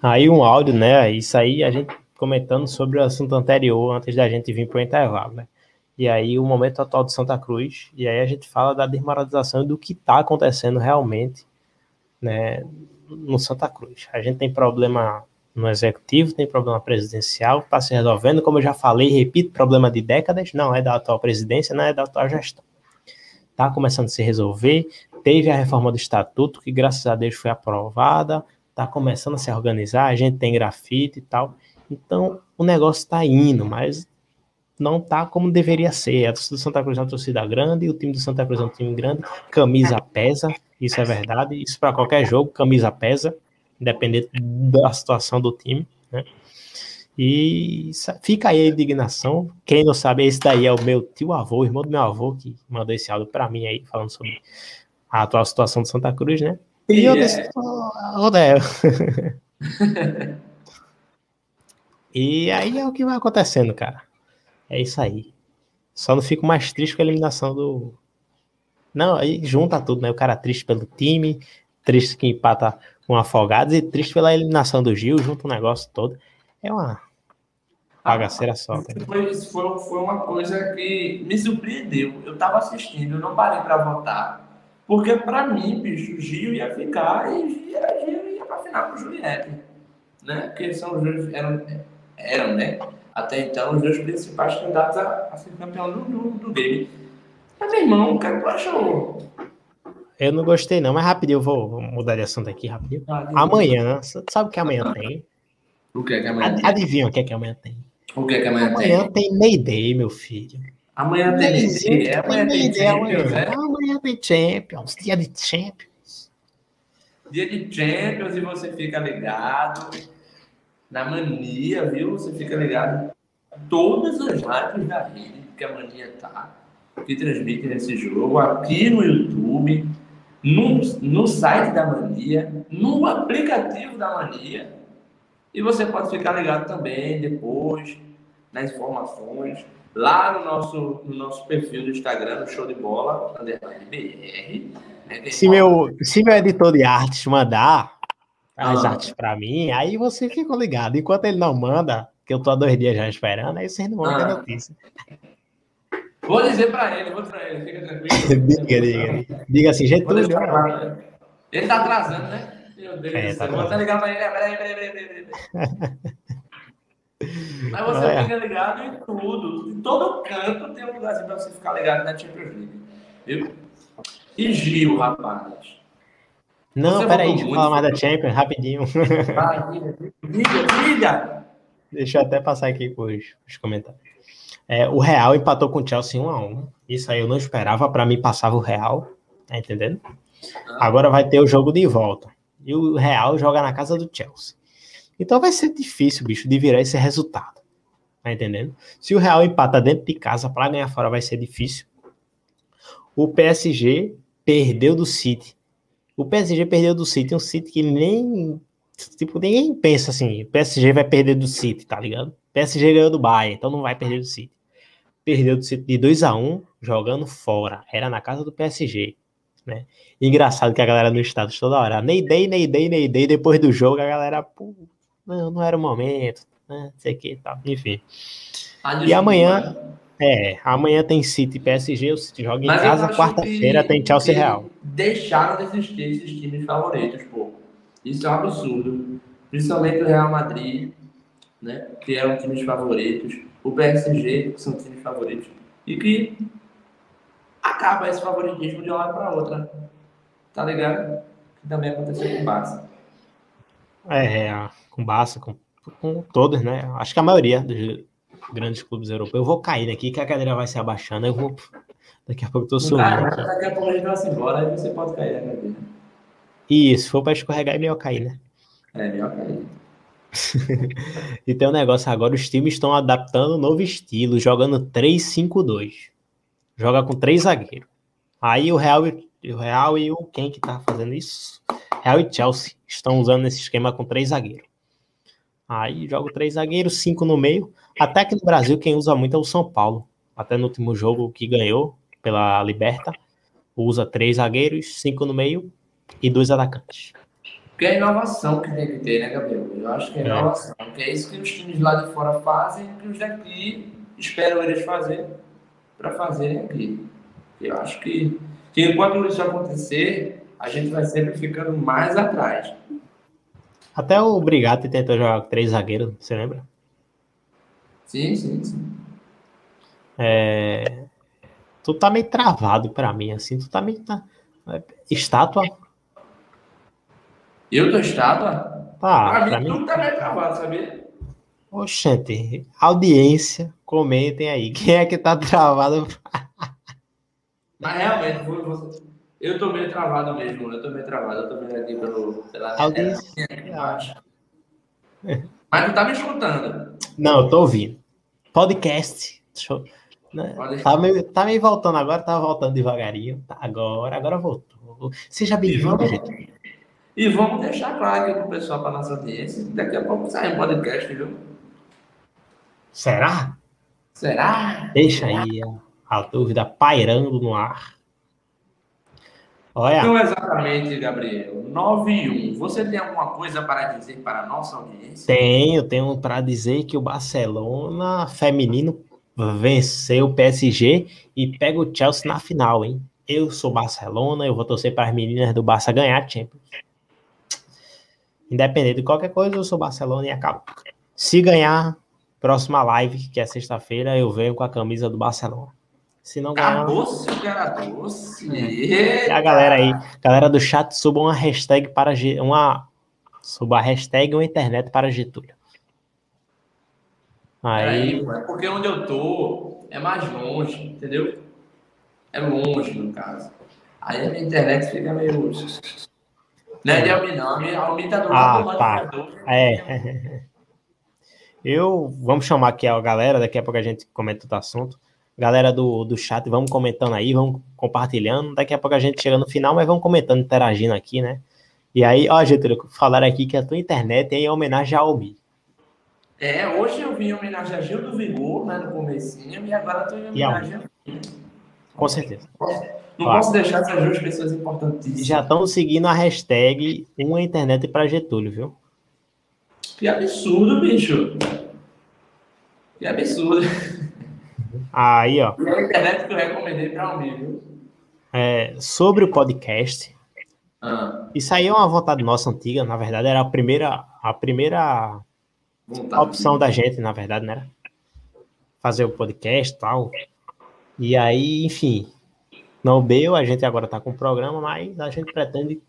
Aí um áudio, né? Isso aí a gente comentando sobre o assunto anterior, antes da gente vir para o intervalo, né? E aí o momento atual de Santa Cruz, e aí a gente fala da desmoralização e do que está acontecendo realmente, né? No Santa Cruz. A gente tem problema no executivo, tem problema presidencial, está se resolvendo, como eu já falei, repito, problema de décadas, não é da atual presidência, não é da atual gestão. Está começando a se resolver, teve a reforma do estatuto, que graças a Deus foi aprovada, está começando a se organizar, a gente tem grafite e tal. Então, o negócio está indo, mas não tá como deveria ser. A torcida do Santa Cruz é uma torcida grande, o time do Santa Cruz é um time grande, camisa pesa, isso é verdade, isso para qualquer jogo, camisa pesa, independente da situação do time, né? E fica aí a indignação. Quem não sabe, esse daí é o meu tio avô, irmão do meu avô, que mandou esse áudio para mim aí, falando sobre a atual situação do Santa Cruz, né? E eu Yeah. disse, Rodel. (laughs) E aí é o que vai acontecendo, cara. É isso aí. Só não fico mais triste com a eliminação do. Não, aí junta tudo, né? O cara triste pelo time, triste que empata com afogados e triste pela eliminação do Gil, junta o negócio todo. É uma bagaceira só. cara. Foi, isso foi, foi uma coisa que me surpreendeu. Eu tava assistindo, eu não parei pra votar. Porque pra mim, bicho, o Gil ia ficar e Gil, Gil ia pra final com o Juliette. Né? Porque são os dois, eram, eram, né? Até então, os dois principais candidatos a, a ser campeão do, do, do game. Mas, meu irmão, o que é que tu achou? Eu não gostei, não, mas rapidinho, eu vou vou mudar de assunto aqui rapidinho. Ah, Amanhã, você sabe o que amanhã tem? O que é que amanhã Ad- tem? Adivinha o que é que amanhã tem? O que é que amanhã, Amanhã tem? tem Mayday, meu filho. Amanhã tem Mayday, é, amanhã tem Mayday, Champions, amanhã. é? Amanhã tem Champions, dia de Champions. Dia de Champions e você fica ligado na mania, viu? Você fica ligado todas as rádios da rede que a mania tá, que transmitem esse jogo, aqui no YouTube, no, no site da mania, no aplicativo da mania. E você pode ficar ligado também depois nas informações lá no nosso, no nosso perfil do Instagram, no Show de Bola, underline BR. né? Se meu, se meu editor de artes mandar as Ah. artes pra mim, aí você fica ligado. Enquanto ele não manda, que eu tô há dois dias já esperando, aí vocês não vão ter Ah. notícia. Vou dizer pra ele, vou dizer pra ele, fica tranquilo. (laughs) diga, diga. Diga assim, Getúlio. claro. Ele tá atrasando, né? Meu Deus É, do tá céu. Vou até ligar pra ele. Peraí, peraí, peraí. (laughs) Mas você É. fica ligado em tudo. Em todo canto tem um lugarzinho pra você ficar ligado na Champions League. Viu? E Gil, rapaz. Não, Você peraí, deixa eu falar mais da? Champions, rapidinho. Vai, diga, diga, diga. (laughs) Deixa eu até passar aqui com os, os comentários. É, o Real empatou com o Chelsea 1x1. Isso aí eu não esperava. Pra mim, passava o Real. Tá entendendo? Agora vai ter o jogo de volta. E o Real joga na casa do Chelsea. Então vai ser difícil, bicho, de virar esse resultado. Tá entendendo? Se o Real empata dentro de casa, pra ganhar fora vai ser difícil. O PSG perdeu do City. O PSG perdeu do City, um City que nem. Tipo, ninguém pensa assim, o PSG vai perder do City, tá ligado? PSG ganhou do Bayern, então não vai perder do City. Perdeu do City de 2 a 1 jogando fora. Era na casa do PSG. Né? Engraçado que a galera no status toda hora, Neidei, Neidei, Neidei, depois do jogo a galera, pô, não, não era o momento, né? Não sei o que e tal, enfim. Ah, E amanhã, é, amanhã tem City e PSG, o City joga em Mas casa, quarta-feira tem Chelsea Real. Deixaram de existir esses times favoritos, pô. Isso é um absurdo. Principalmente o Real Madrid, né? Que eram times favoritos. O PSG, que são times favoritos. E que acaba esse favoritismo de uma hora para outra. Tá ligado? Que também aconteceu com o Barça. É, é, com Barça, com, com todos, né? Acho que a maioria dos grandes clubes europeus. Eu vou cair daqui, que a cadeira vai se abaixando, eu vou... Daqui a pouco eu tô sumindo. Cara, daqui a pouco a gente vai se embora, aí você pode cair cadeira. E se for pra escorregar, é melhor cair, né? É, melhor cair. (laughs) E tem um negócio agora, os times estão adaptando um novo estilo, jogando 3-5-2. Joga com três zagueiros. Aí o Real, o Real e o quem que tá fazendo isso? Real e Chelsea estão usando esse esquema com três zagueiros. Aí joga três zagueiros, cinco no meio. Até aqui no Brasil, quem usa muito é o São Paulo. Até no último jogo que ganhou pela Liberta, usa três zagueiros, cinco no meio e dois atacantes. Porque é inovação que tem que ter, né, Gabriel? Eu acho que é É. inovação. Que é isso que os times lá de fora fazem e que os daqui esperam eles fazerem para fazerem aqui. Eu acho que, que enquanto isso acontecer, a gente vai sempre ficando mais atrás. Até o Brigatti tentou jogar com três zagueiros, você lembra? Sim, sim, sim. É, Tu tá meio travado pra mim, assim. Tu tá meio. Tá... Estátua? Eu tô estátua? Tá, pra mim, pra mim. tudo tá meio travado, sabia? Oxente, audiência, comentem aí. Quem é que tá travado? (laughs) Mas realmente, você. Eu tô meio travado mesmo, eu tô meio travado. Eu tô vendo aqui pelo, pela Audiência. aqui embaixo. Mas tu tá me escutando. Não, eu tô ouvindo. Podcast. Deixa eu- né? Pode- Tá meio, tá meio voltando agora, tá voltando devagarinho. Tá agora, agora voltou. Seja bem-vindo, gente. E vamos deixar claro aqui pro pessoal, pra nossa audiência, que daqui a pouco sai um podcast, viu? Será? Será? Deixa aí a, a dúvida pairando no ar. Olha. Então, exatamente, Gabriel. 9 e 1. Você tem alguma coisa para dizer para a nossa audiência? Tenho, tenho para dizer que o Barcelona feminino venceu o PSG e pega o Chelsea na final, hein? Eu sou Barcelona, eu vou torcer para as meninas do Barça ganhar a Champions. Independente de qualquer coisa, eu sou Barcelona e acabo. Se ganhar, próxima live, que é sexta-feira, eu venho com a camisa do Barcelona. Se não ganhar. Acabou-se, cara, doce. E a galera aí, galera do chat, suba uma hashtag para uma suba a hashtag uma internet para Getúlio. Aí, é porque onde eu tô é mais longe, entendeu? É longe, no caso. Aí a minha internet fica meio. Não é de Almi, não. A Almi tá do lado do ah. É. Eu vamos chamar aqui a galera, daqui a pouco a gente comenta outro assunto. Galera do, do chat, vamos comentando aí, vamos compartilhando. Daqui a pouco a gente chega no final, mas vamos comentando, interagindo aqui, né? E aí, ó, Getúlio, falaram aqui que a tua internet é em homenagem ao Almi. É, hoje eu vim em homenagem a Gil do Vigor, né, no comecinho, e agora eu tô em E a homenagem a Com certeza. Não posso deixar essas duas pessoas importantíssimas. Já estão seguindo a hashtag uma internet para Getúlio, viu? Que absurdo, bicho. Que absurdo. Aí, ó. E a internet que eu recomendei pra Almi, viu? É, sobre o podcast. Ah. Isso aí é uma vontade nossa antiga, na verdade, era a primeira, a primeira Vontade. opção da gente, na verdade, né? Fazer o podcast e tal. E aí, enfim, não deu, a gente agora tá com o programa, mas a gente pretende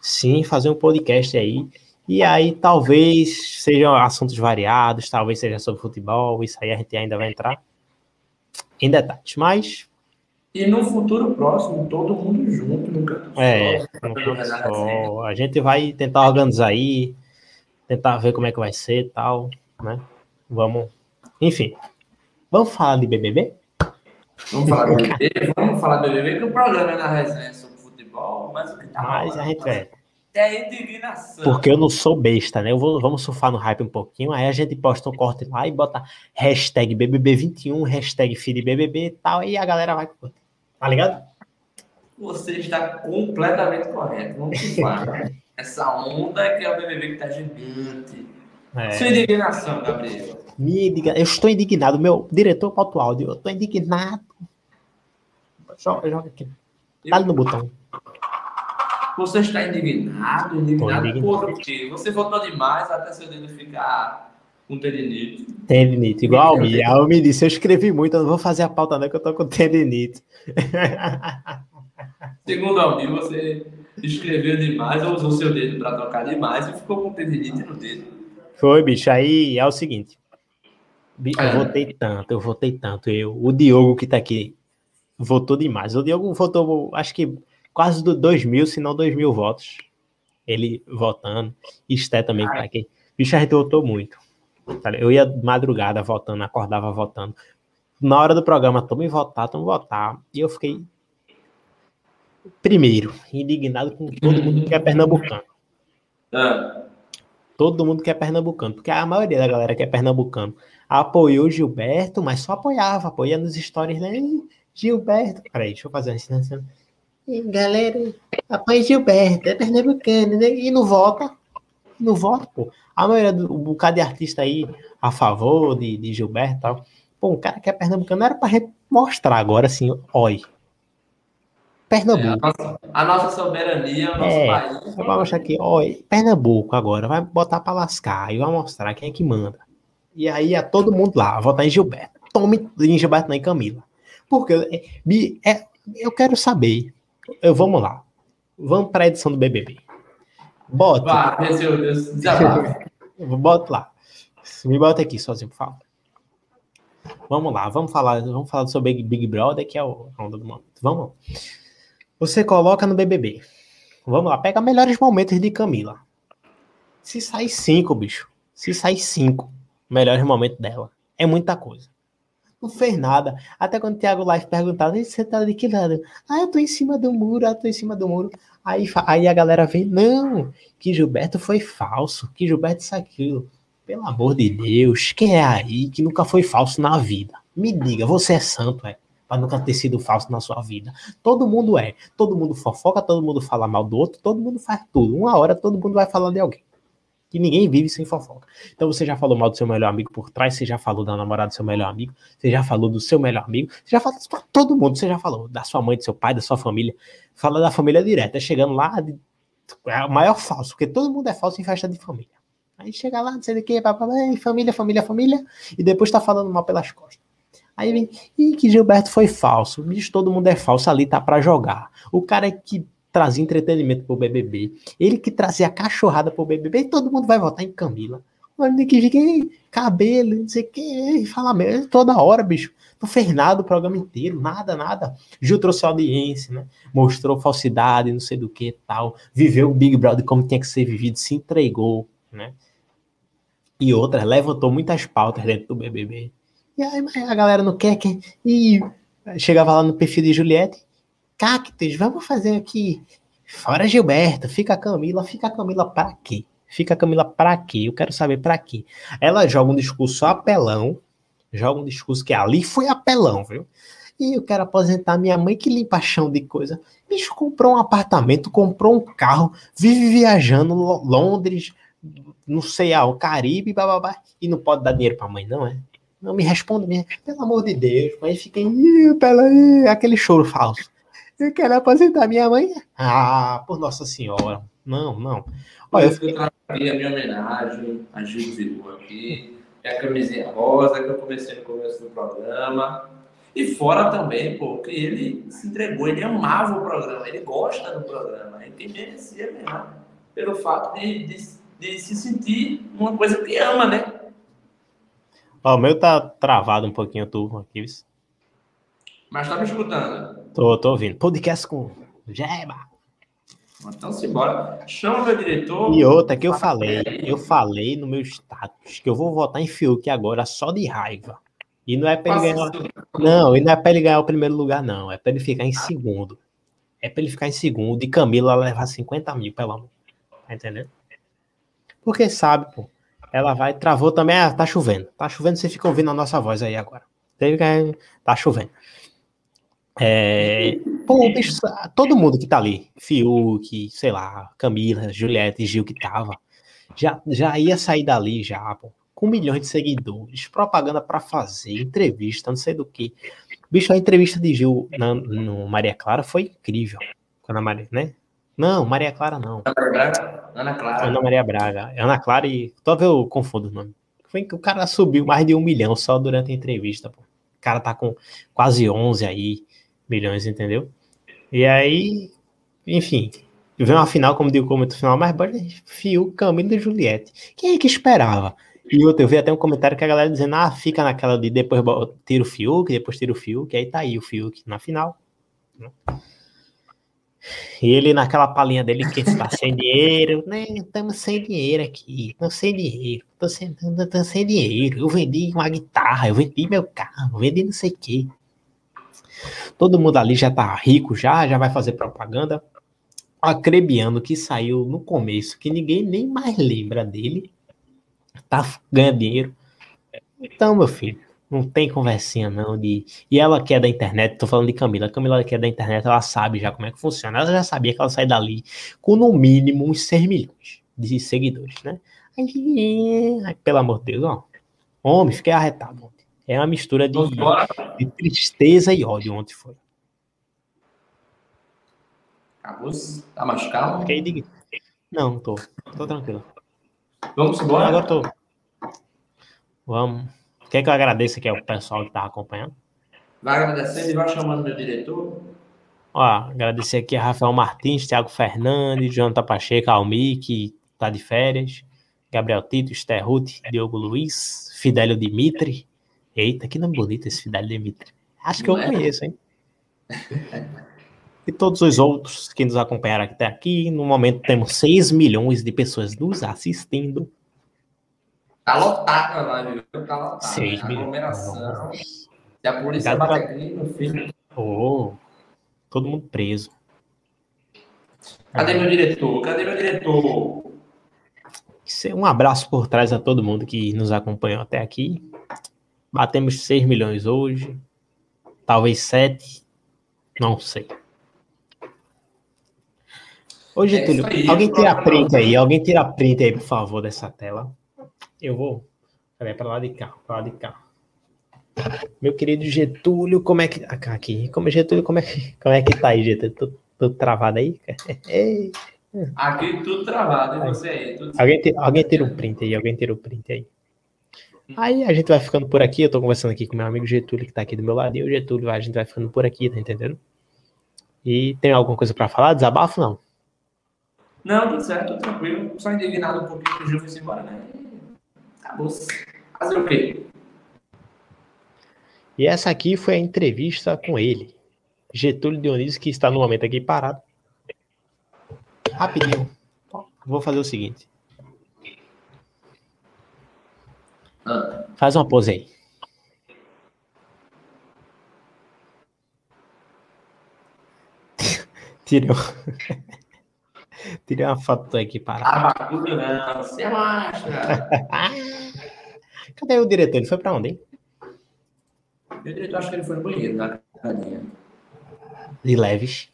sim fazer um podcast aí. E aí, talvez sejam assuntos variados, talvez seja sobre futebol, isso aí a gente ainda vai entrar em detalhes. Mas E no futuro próximo, todo mundo junto, no canto É, só, no canto só. A gente vai tentar organizar aí, tentar ver como é que vai ser e tal, né? Vamos. Enfim. Vamos falar de BBB? Vamos falar do (laughs) BBB, vamos falar do BBB, que o programa é na resenha sobre futebol, mas o que tá Mas a gente é. é indignação. Porque eu não sou besta, né? Eu vou, vamos surfar no hype um pouquinho, aí a gente posta um corte lá e bota hashtag BBB21, hashtag filho BBB e tal, e a galera vai. Tá ligado? Você está completamente correto. Vamos surfar. (laughs) Essa onda que é o BBB que tá gigante. É. Sua indignação, Gabriel. Me indigna- Eu estou indignado, meu diretor o áudio, eu estou indignado. Joga, joga aqui. Dá no botão. Você está indignado, indignado indignado. por quê? Você votou demais até seu dedo ficar com tendinite. Tendinite, igual a Almi. A Almi disse, eu escrevi muito, eu não vou fazer a pauta não, que eu tô com tendinite. (laughs) Segundo Almir, você escreveu demais ou usou seu dedo para tocar demais e ficou com tendinite no dedo. Foi, bicho, aí é o seguinte. Eu É. votei tanto, eu votei tanto. Eu, o Diogo que tá aqui votou demais. O Diogo votou, acho que quase do 2 mil, se não 2 mil votos. Ele votando. E Esté também tá aqui. Bicho, a gente votou muito. Eu ia madrugada votando, acordava votando. Na hora do programa, toma em votar, toma em votar. E eu fiquei, primeiro, indignado com todo mundo que é pernambucano. Ah, Todo mundo que é pernambucano, porque a maioria da galera que é pernambucano apoiou Gilberto, mas só apoiava, apoia nos stories, né? Gilberto. Peraí, deixa eu fazer uma. Ih, Galera, apoia Gilberto, é pernambucano, né? E não vota. Não vota, pô. A maioria do um bocado de artista aí a favor de, de Gilberto e tal. Pô, um cara que é pernambucano era pra gente mostrar agora assim, oi. Pernambuco. a, nossa, a nossa soberania, o nosso É, país. vai mostrar aqui, ó, Pernambuco agora, vai botar pra lascar e vai mostrar quem é que manda. E aí é todo mundo lá, votar em Gilberto. Tome em Gilberto, não em Camila. Porque é, Bi, é, eu quero saber. Eu, vamos lá. Vamos pra edição do BBB. Bota. Vá. (laughs) Bota lá. Me bota aqui sozinho, por favor. Vamos lá, vamos falar, vamos falar sobre Big, Big Brother, que é o a onda do momento. Vamos lá. Você coloca no BBB. Vamos lá, pega melhores momentos de Camila. Se sair cinco, bicho. Se sair cinco melhores momentos dela, é muita coisa. Não fez nada. Até quando o Thiago Life perguntava, "E você tá de que lado? Ah, eu tô em cima do muro, ah, eu tô em cima do muro. Aí, aí a galera vem, não, que Gilberto foi falso, que Gilberto isso aquilo. Pelo amor de Deus, quem é aí que nunca foi falso na vida? Me diga, você é santo, é? Pra nunca ter sido falso na sua vida. Todo mundo é. Todo mundo fofoca, todo mundo fala mal do outro, todo mundo faz tudo. Uma hora todo mundo vai falar de alguém. Que ninguém vive sem fofoca. Então você já falou mal do seu melhor amigo por trás, você já falou da namorada do seu melhor amigo, você já falou do seu melhor amigo, você já falou pra todo mundo, você já falou da sua mãe, do seu pai, da sua família. Fala da família direta, chegando lá, de- é o maior falso, porque todo mundo é falso em festa de família. Aí chega lá, não sei do que, família, família, família, e depois tá falando mal pelas costas. Aí vem, ih, que Gilberto foi falso. Bicho, todo mundo é falso ali, tá pra jogar. O cara que trazia entretenimento pro BBB, ele que trazia cachorrada pro BBB, todo mundo vai votar em Camila. Olha que fica, "Ih, cabelo, não sei o que, fala mesmo, toda hora, bicho. Não fez nada o programa inteiro, nada, nada. Gil trouxe audiência, né? Mostrou falsidade, não sei do que tal. Viveu o Big Brother como tinha que ser vivido, se entregou, né? E outras, levantou muitas pautas dentro do BBB. E aí a galera não quer que. E chegava lá no perfil de Juliette. Cactus, vamos fazer aqui. Fora Gilberto, fica a Camila. Fica a Camila pra quê? Fica a Camila pra quê? Eu quero saber pra quê. Ela joga um discurso apelão. Joga um discurso que ali foi apelão, viu? E eu quero aposentar minha mãe que limpa chão de coisa. Bicho, comprou um apartamento, comprou um carro, vive viajando Lo- Londres, não sei ao Caribe, bababá, e não pode dar dinheiro pra mãe, não é? Não me responda, minha, pelo amor de Deus. Mas "Ih, pela aí", aquele choro falso. Eu quero aposentar minha mãe. Ah, por Nossa Senhora. Não, não. Olha, eu eu fiquei... trabalhei a minha homenagem a Gil Zilu aqui. É a camisinha rosa que eu comecei no começo do programa. E fora também, pô, que ele se entregou, ele amava o programa, ele gosta do programa, ele tem merecia mesmo, pelo fato de, de, de se sentir uma coisa que ama, né? Ó, o meu tá travado um pouquinho, tu aqui. Mas tá me escutando. Tô, tô ouvindo. Podcast com Jeba. Então simbora. Chama meu diretor. E outra que eu falei, eu falei no meu status que eu vou votar em Fiuk agora só de raiva. E não é pra ele ganhar. Não, e não é pra ele ganhar o primeiro lugar, não. É pra ele ficar em segundo. É pra ele ficar em segundo e Camila levar 50 mil, pelo amor. Tá entendendo? Porque sabe, pô. Ela vai, travou também. Ah, tá chovendo. Tá chovendo, você fica ouvindo a nossa voz aí agora. Teve que- Tá chovendo. É, pô, bicho, todo mundo que tá ali, Fiuk, sei lá, Camila, Juliette, Gil que tava, já, já ia sair dali já, pô, com milhões de seguidores, propaganda pra fazer, entrevista, não sei do que. Bicho, a entrevista de Gil na, no Maria Clara foi incrível. Quando a Maria, né? Não, Maria Clara não. Ana Braga, Ana Clara. Ana Maria Braga. Ana Clara e. Toda vez eu confundo o nome. Foi que o cara subiu mais de um milhão só durante a entrevista, pô. O cara tá com quase 11 aí milhões, entendeu? E aí, enfim, vem uma final, como digo, como final, mas bora, Fiuk, Camilo e Juliette. Quem é que esperava? E outra, eu vi até um comentário que a galera dizendo, ah, fica naquela de depois tira o Fiuk, depois tira o Fiuk, aí tá aí o Fiuk na final. né? E ele naquela palhinha dele que está sem dinheiro, né? Estamos sem dinheiro aqui, tô sem dinheiro, tô sem, sem dinheiro. Eu vendi uma guitarra, eu vendi meu carro, eu vendi não sei o quê. Todo mundo ali já tá rico, já, já vai fazer propaganda. O Acrebiano que saiu no começo, que ninguém nem mais lembra dele, tá ganhando dinheiro. Então, meu filho, não tem conversinha não de. E ela que é da internet, tô falando de Camila. Camila que é da internet, ela sabe já como é que funciona. Ela já sabia que ela sai dali com no mínimo uns 6 milhões de seguidores, né? Aí, pelo amor de Deus, ó. Homem, fiquei arretado. É uma mistura de, de tristeza e ódio ontem foi. Acabou? Tá mais calmo? Fiquei de... Não, tô. Tô tranquilo. Vamos embora? Agora tô. Vamos. Quer que eu agradeça aqui ao pessoal que tá acompanhando? Vai agradecendo e vai chamando meu diretor. Ó, agradecer aqui a Rafael Martins, Thiago Fernandes, Jonathan Pacheco, Almi, que tá de férias, Gabriel Tito, Esther Ruth, Diogo Luiz, Fidélio Dimitri. Eita, que nome bonito esse Fidélio Dimitri. Acho que eu Não é? conheço, hein? E todos os outros que nos acompanharam até aqui. No momento temos 6 milhões de pessoas nos assistindo. Tá lotado viu? Tá lotado. Seis né? milhões. Aglomeração. Se a polícia Obrigado bater aqui, meu filho. Oh, todo mundo preso. Cadê meu diretor? Cadê meu diretor? É Um abraço por trás a todo mundo que nos acompanhou até aqui. Batemos 6 milhões hoje. Talvez 7. Não sei. Ô, É aí, alguém tira a print aí. Alguém tira a print aí, por favor, dessa tela. Eu vou. Peraí, pra lá de cá, pra lá de cá. Meu querido Getúlio, como é que. ah, Aqui, como Getúlio, como é que, como é que tá aí, Getúlio? Tudo, tudo travado aí? (laughs) Aqui tudo travado, e você aí? Tudo Alguém, ti- alguém tira um print aí, alguém tira o print aí. Aí a gente vai ficando por aqui, eu tô conversando aqui com meu amigo Getúlio, que tá aqui do meu lado, e o Getúlio, a gente vai ficando por aqui, tá entendendo? E tem alguma coisa pra falar? Desabafo, não? Não, tudo certo, tudo tranquilo. Só indignado um pouquinho que o Gil foi embora, né? Acabou. Fazer o quê? E essa aqui foi a entrevista com ele, Getúlio Dionísio, que está no momento aqui parado. Rapidinho. Vou fazer o seguinte. Faz uma pose aí. (laughs) Tirei, (laughs) Tirei uma foto aqui parado. Abacudo não, você acha? (laughs) Cadê o diretor? Ele foi pra onde, hein? Eu direito acho que ele foi no banheiro, na carinha. De leves.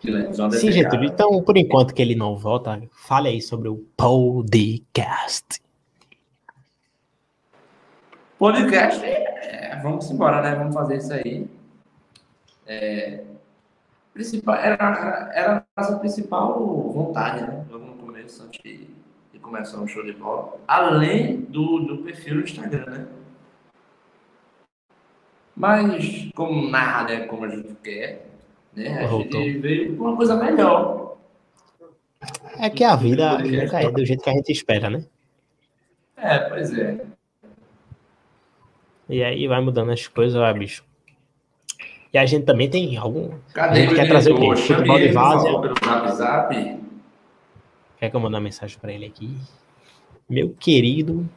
De leves, Sim. Getúlio. Então, por enquanto que ele não volta, fale aí sobre o podcast. Podcast, é, vamos embora, né? Vamos fazer isso aí. É, principal, era, era, a nossa principal vontade, né? Logo no começo, antes de, de começar o show de bola. Além do, do perfil no Instagram, né? Mas, como nada é como a gente quer, né? A Voltou. gente veio com uma coisa melhor. É que a vida nunca é do jeito que a gente espera, né? É, pois é. E aí vai mudando as coisas, vai, bicho. E a gente também tem algum. a Cadê gente quer trazer o quê? Futebol de pelo WhatsApp. Quer que eu mande uma mensagem pra ele aqui? Meu querido.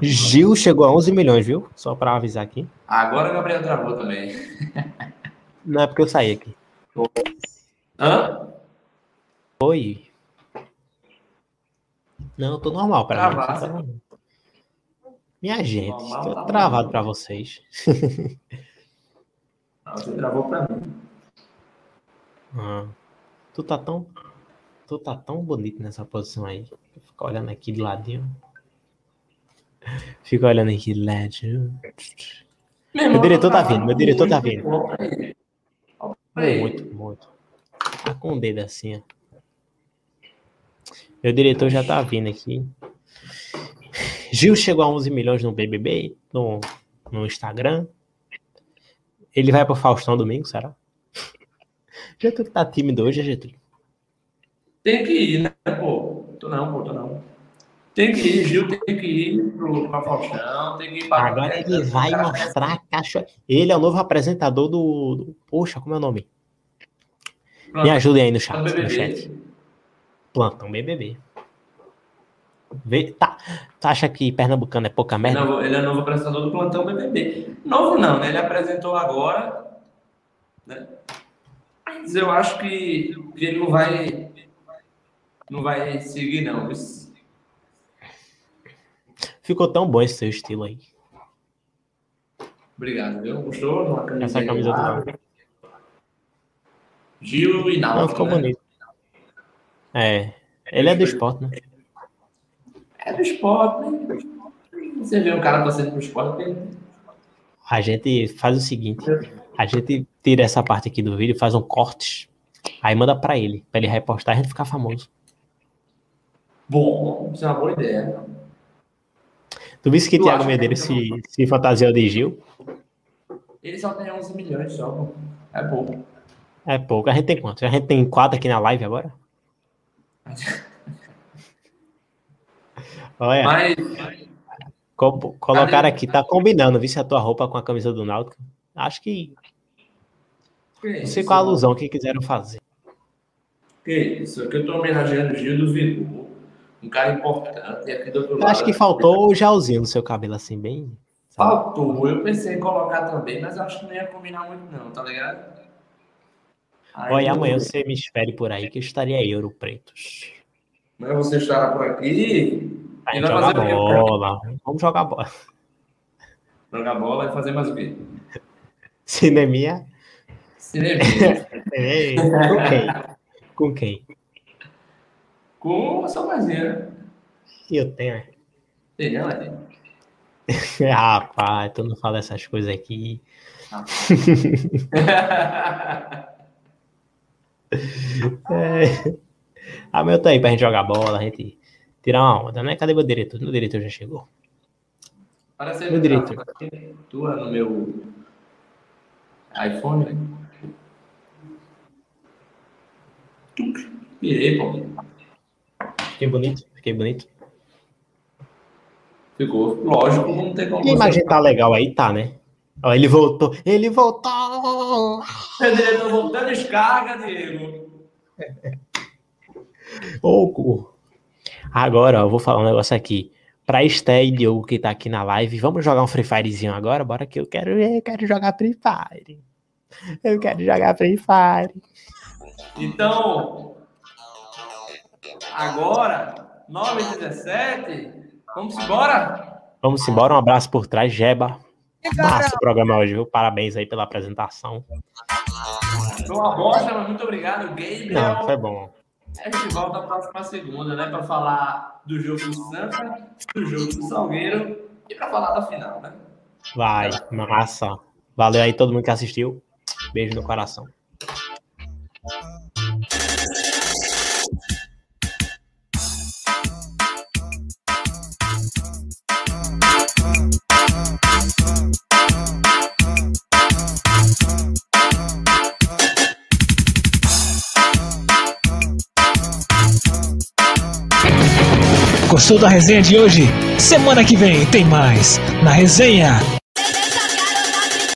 Gil chegou a 11 milhões, viu? Só pra avisar aqui. Agora o Gabriel travou também. (laughs) Não é porque eu saí aqui. Hã? Oi. Não, eu tô normal pra mim. Tá. Minha gente, tô tá travado pra vocês. Você travou pra mim. Ah, tu tá tão. Tu tá tão bonito nessa posição aí. Fica olhando aqui de ladinho. Fica olhando aqui de ladinho. Meu diretor tá vindo, meu diretor tá vindo. Muito, muito. Tá com o dedo assim, ó. Meu diretor já tá vindo aqui. Gil chegou a 11 milhões no BBB, no, no Instagram. Ele vai pro Faustão domingo, será? (laughs) Getúlio tá tímido hoje, Getúlio. Tem que ir, né, pô? Tô não, pô, tô não. Tem que ir, Gil tem que ir pro, pra Faustão, tem que ir pra. Agora ele vai mostrar a caixa. Ele é o novo apresentador do. do- Poxa, como é o nome? Me ajudem aí no chat. Plantão No BBB. chat. Plantão BBB. Vê, tá. Tu acha que Pernambucano é pouca merda? é, novo- ele é novo apresentador do Plantão BBB. Novo não, né? Ele apresentou agora. Né? Mas eu acho que, que ele não vai. Não vai seguir, não. Ficou tão bom esse seu estilo aí. Obrigado, viu? Gostou? Camisa Essa camisa do. Gil e Naldo. Não, ficou né? bonito. É. Ele é do esporte, né? É do esporte, né? Você vê um cara torcendo pro esporte, tem- A gente faz o seguinte: a gente tira essa parte aqui do vídeo, faz um corte, aí manda pra ele, pra ele repostar e a gente ficar famoso. Bom, isso é uma boa ideia. Tu viste que acha que Medeiros é se, se fantasiou de Gil? Ele só tem 11 milhões só. É pouco. É pouco. A gente tem quanto? A gente tem quatro aqui na live agora? (laughs) Olha, Mas co- colocaram aqui, tá combinando, viu, se a tua roupa com a camisa do Náutico. Acho que. que Não isso? sei qual a alusão que quiseram fazer. Que isso? Aqui eu tô homenageando o Gil do Vigor. Um cara importante. E aqui do outro Eu acho lado- que faltou o gelzinho no seu cabelo, assim, bem. Faltou. Eu pensei em colocar também, mas acho que não ia combinar muito, não, tá ligado? Aí Olha, amanhã você me espere por aí que eu estaria em Ouro Pretos. Amanhã você estará por aqui. A gente vai jogar fazer bola. Vamos jogar bola. Jogar bola e fazer mais o quê? Cineminha. Cinema. Ei, (laughs) Com quem? Com quem? Com a sua casinha, né? Eu tenho. é. Tem não, é? (laughs) Rapaz, tu não fala essas coisas aqui. (laughs) É. Ah, meu tá aí pra gente jogar bola, a gente tirar uma onda, né? Cadê meu diretor? Meu diretor já chegou. Parece Meu diretor. Tua no meu iPhone, né? Pirei, pô. Fiquei bonito, fiquei bonito. Ficou. Lógico, não tem como. A imagem tá legal aí, tá, né? Ó, ele voltou, ele voltou! Diretor voltando descarga, Diego. Ô, cu. Agora, ó, eu vou falar um negócio aqui. Pra Esté e Diogo que tá aqui na live, vamos jogar um Free Firezinho agora? Bora que eu quero, eu quero jogar Free Fire. Eu quero jogar Free Fire. Então, agora, 9h17, vamos embora? Vamos embora, um abraço por trás, Jeba. Massa o programa hoje, viu? Parabéns aí pela apresentação. Foi uma bosta, mas muito obrigado, Gabriel. Não, foi bom. A gente volta na próxima segunda, né? Pra falar do jogo do Santa, do jogo do Salgueiro e pra falar da final, né? Vai, massa. Valeu aí todo mundo que assistiu. Beijo no coração. Gostou da resenha de hoje? Semana que vem tem mais na resenha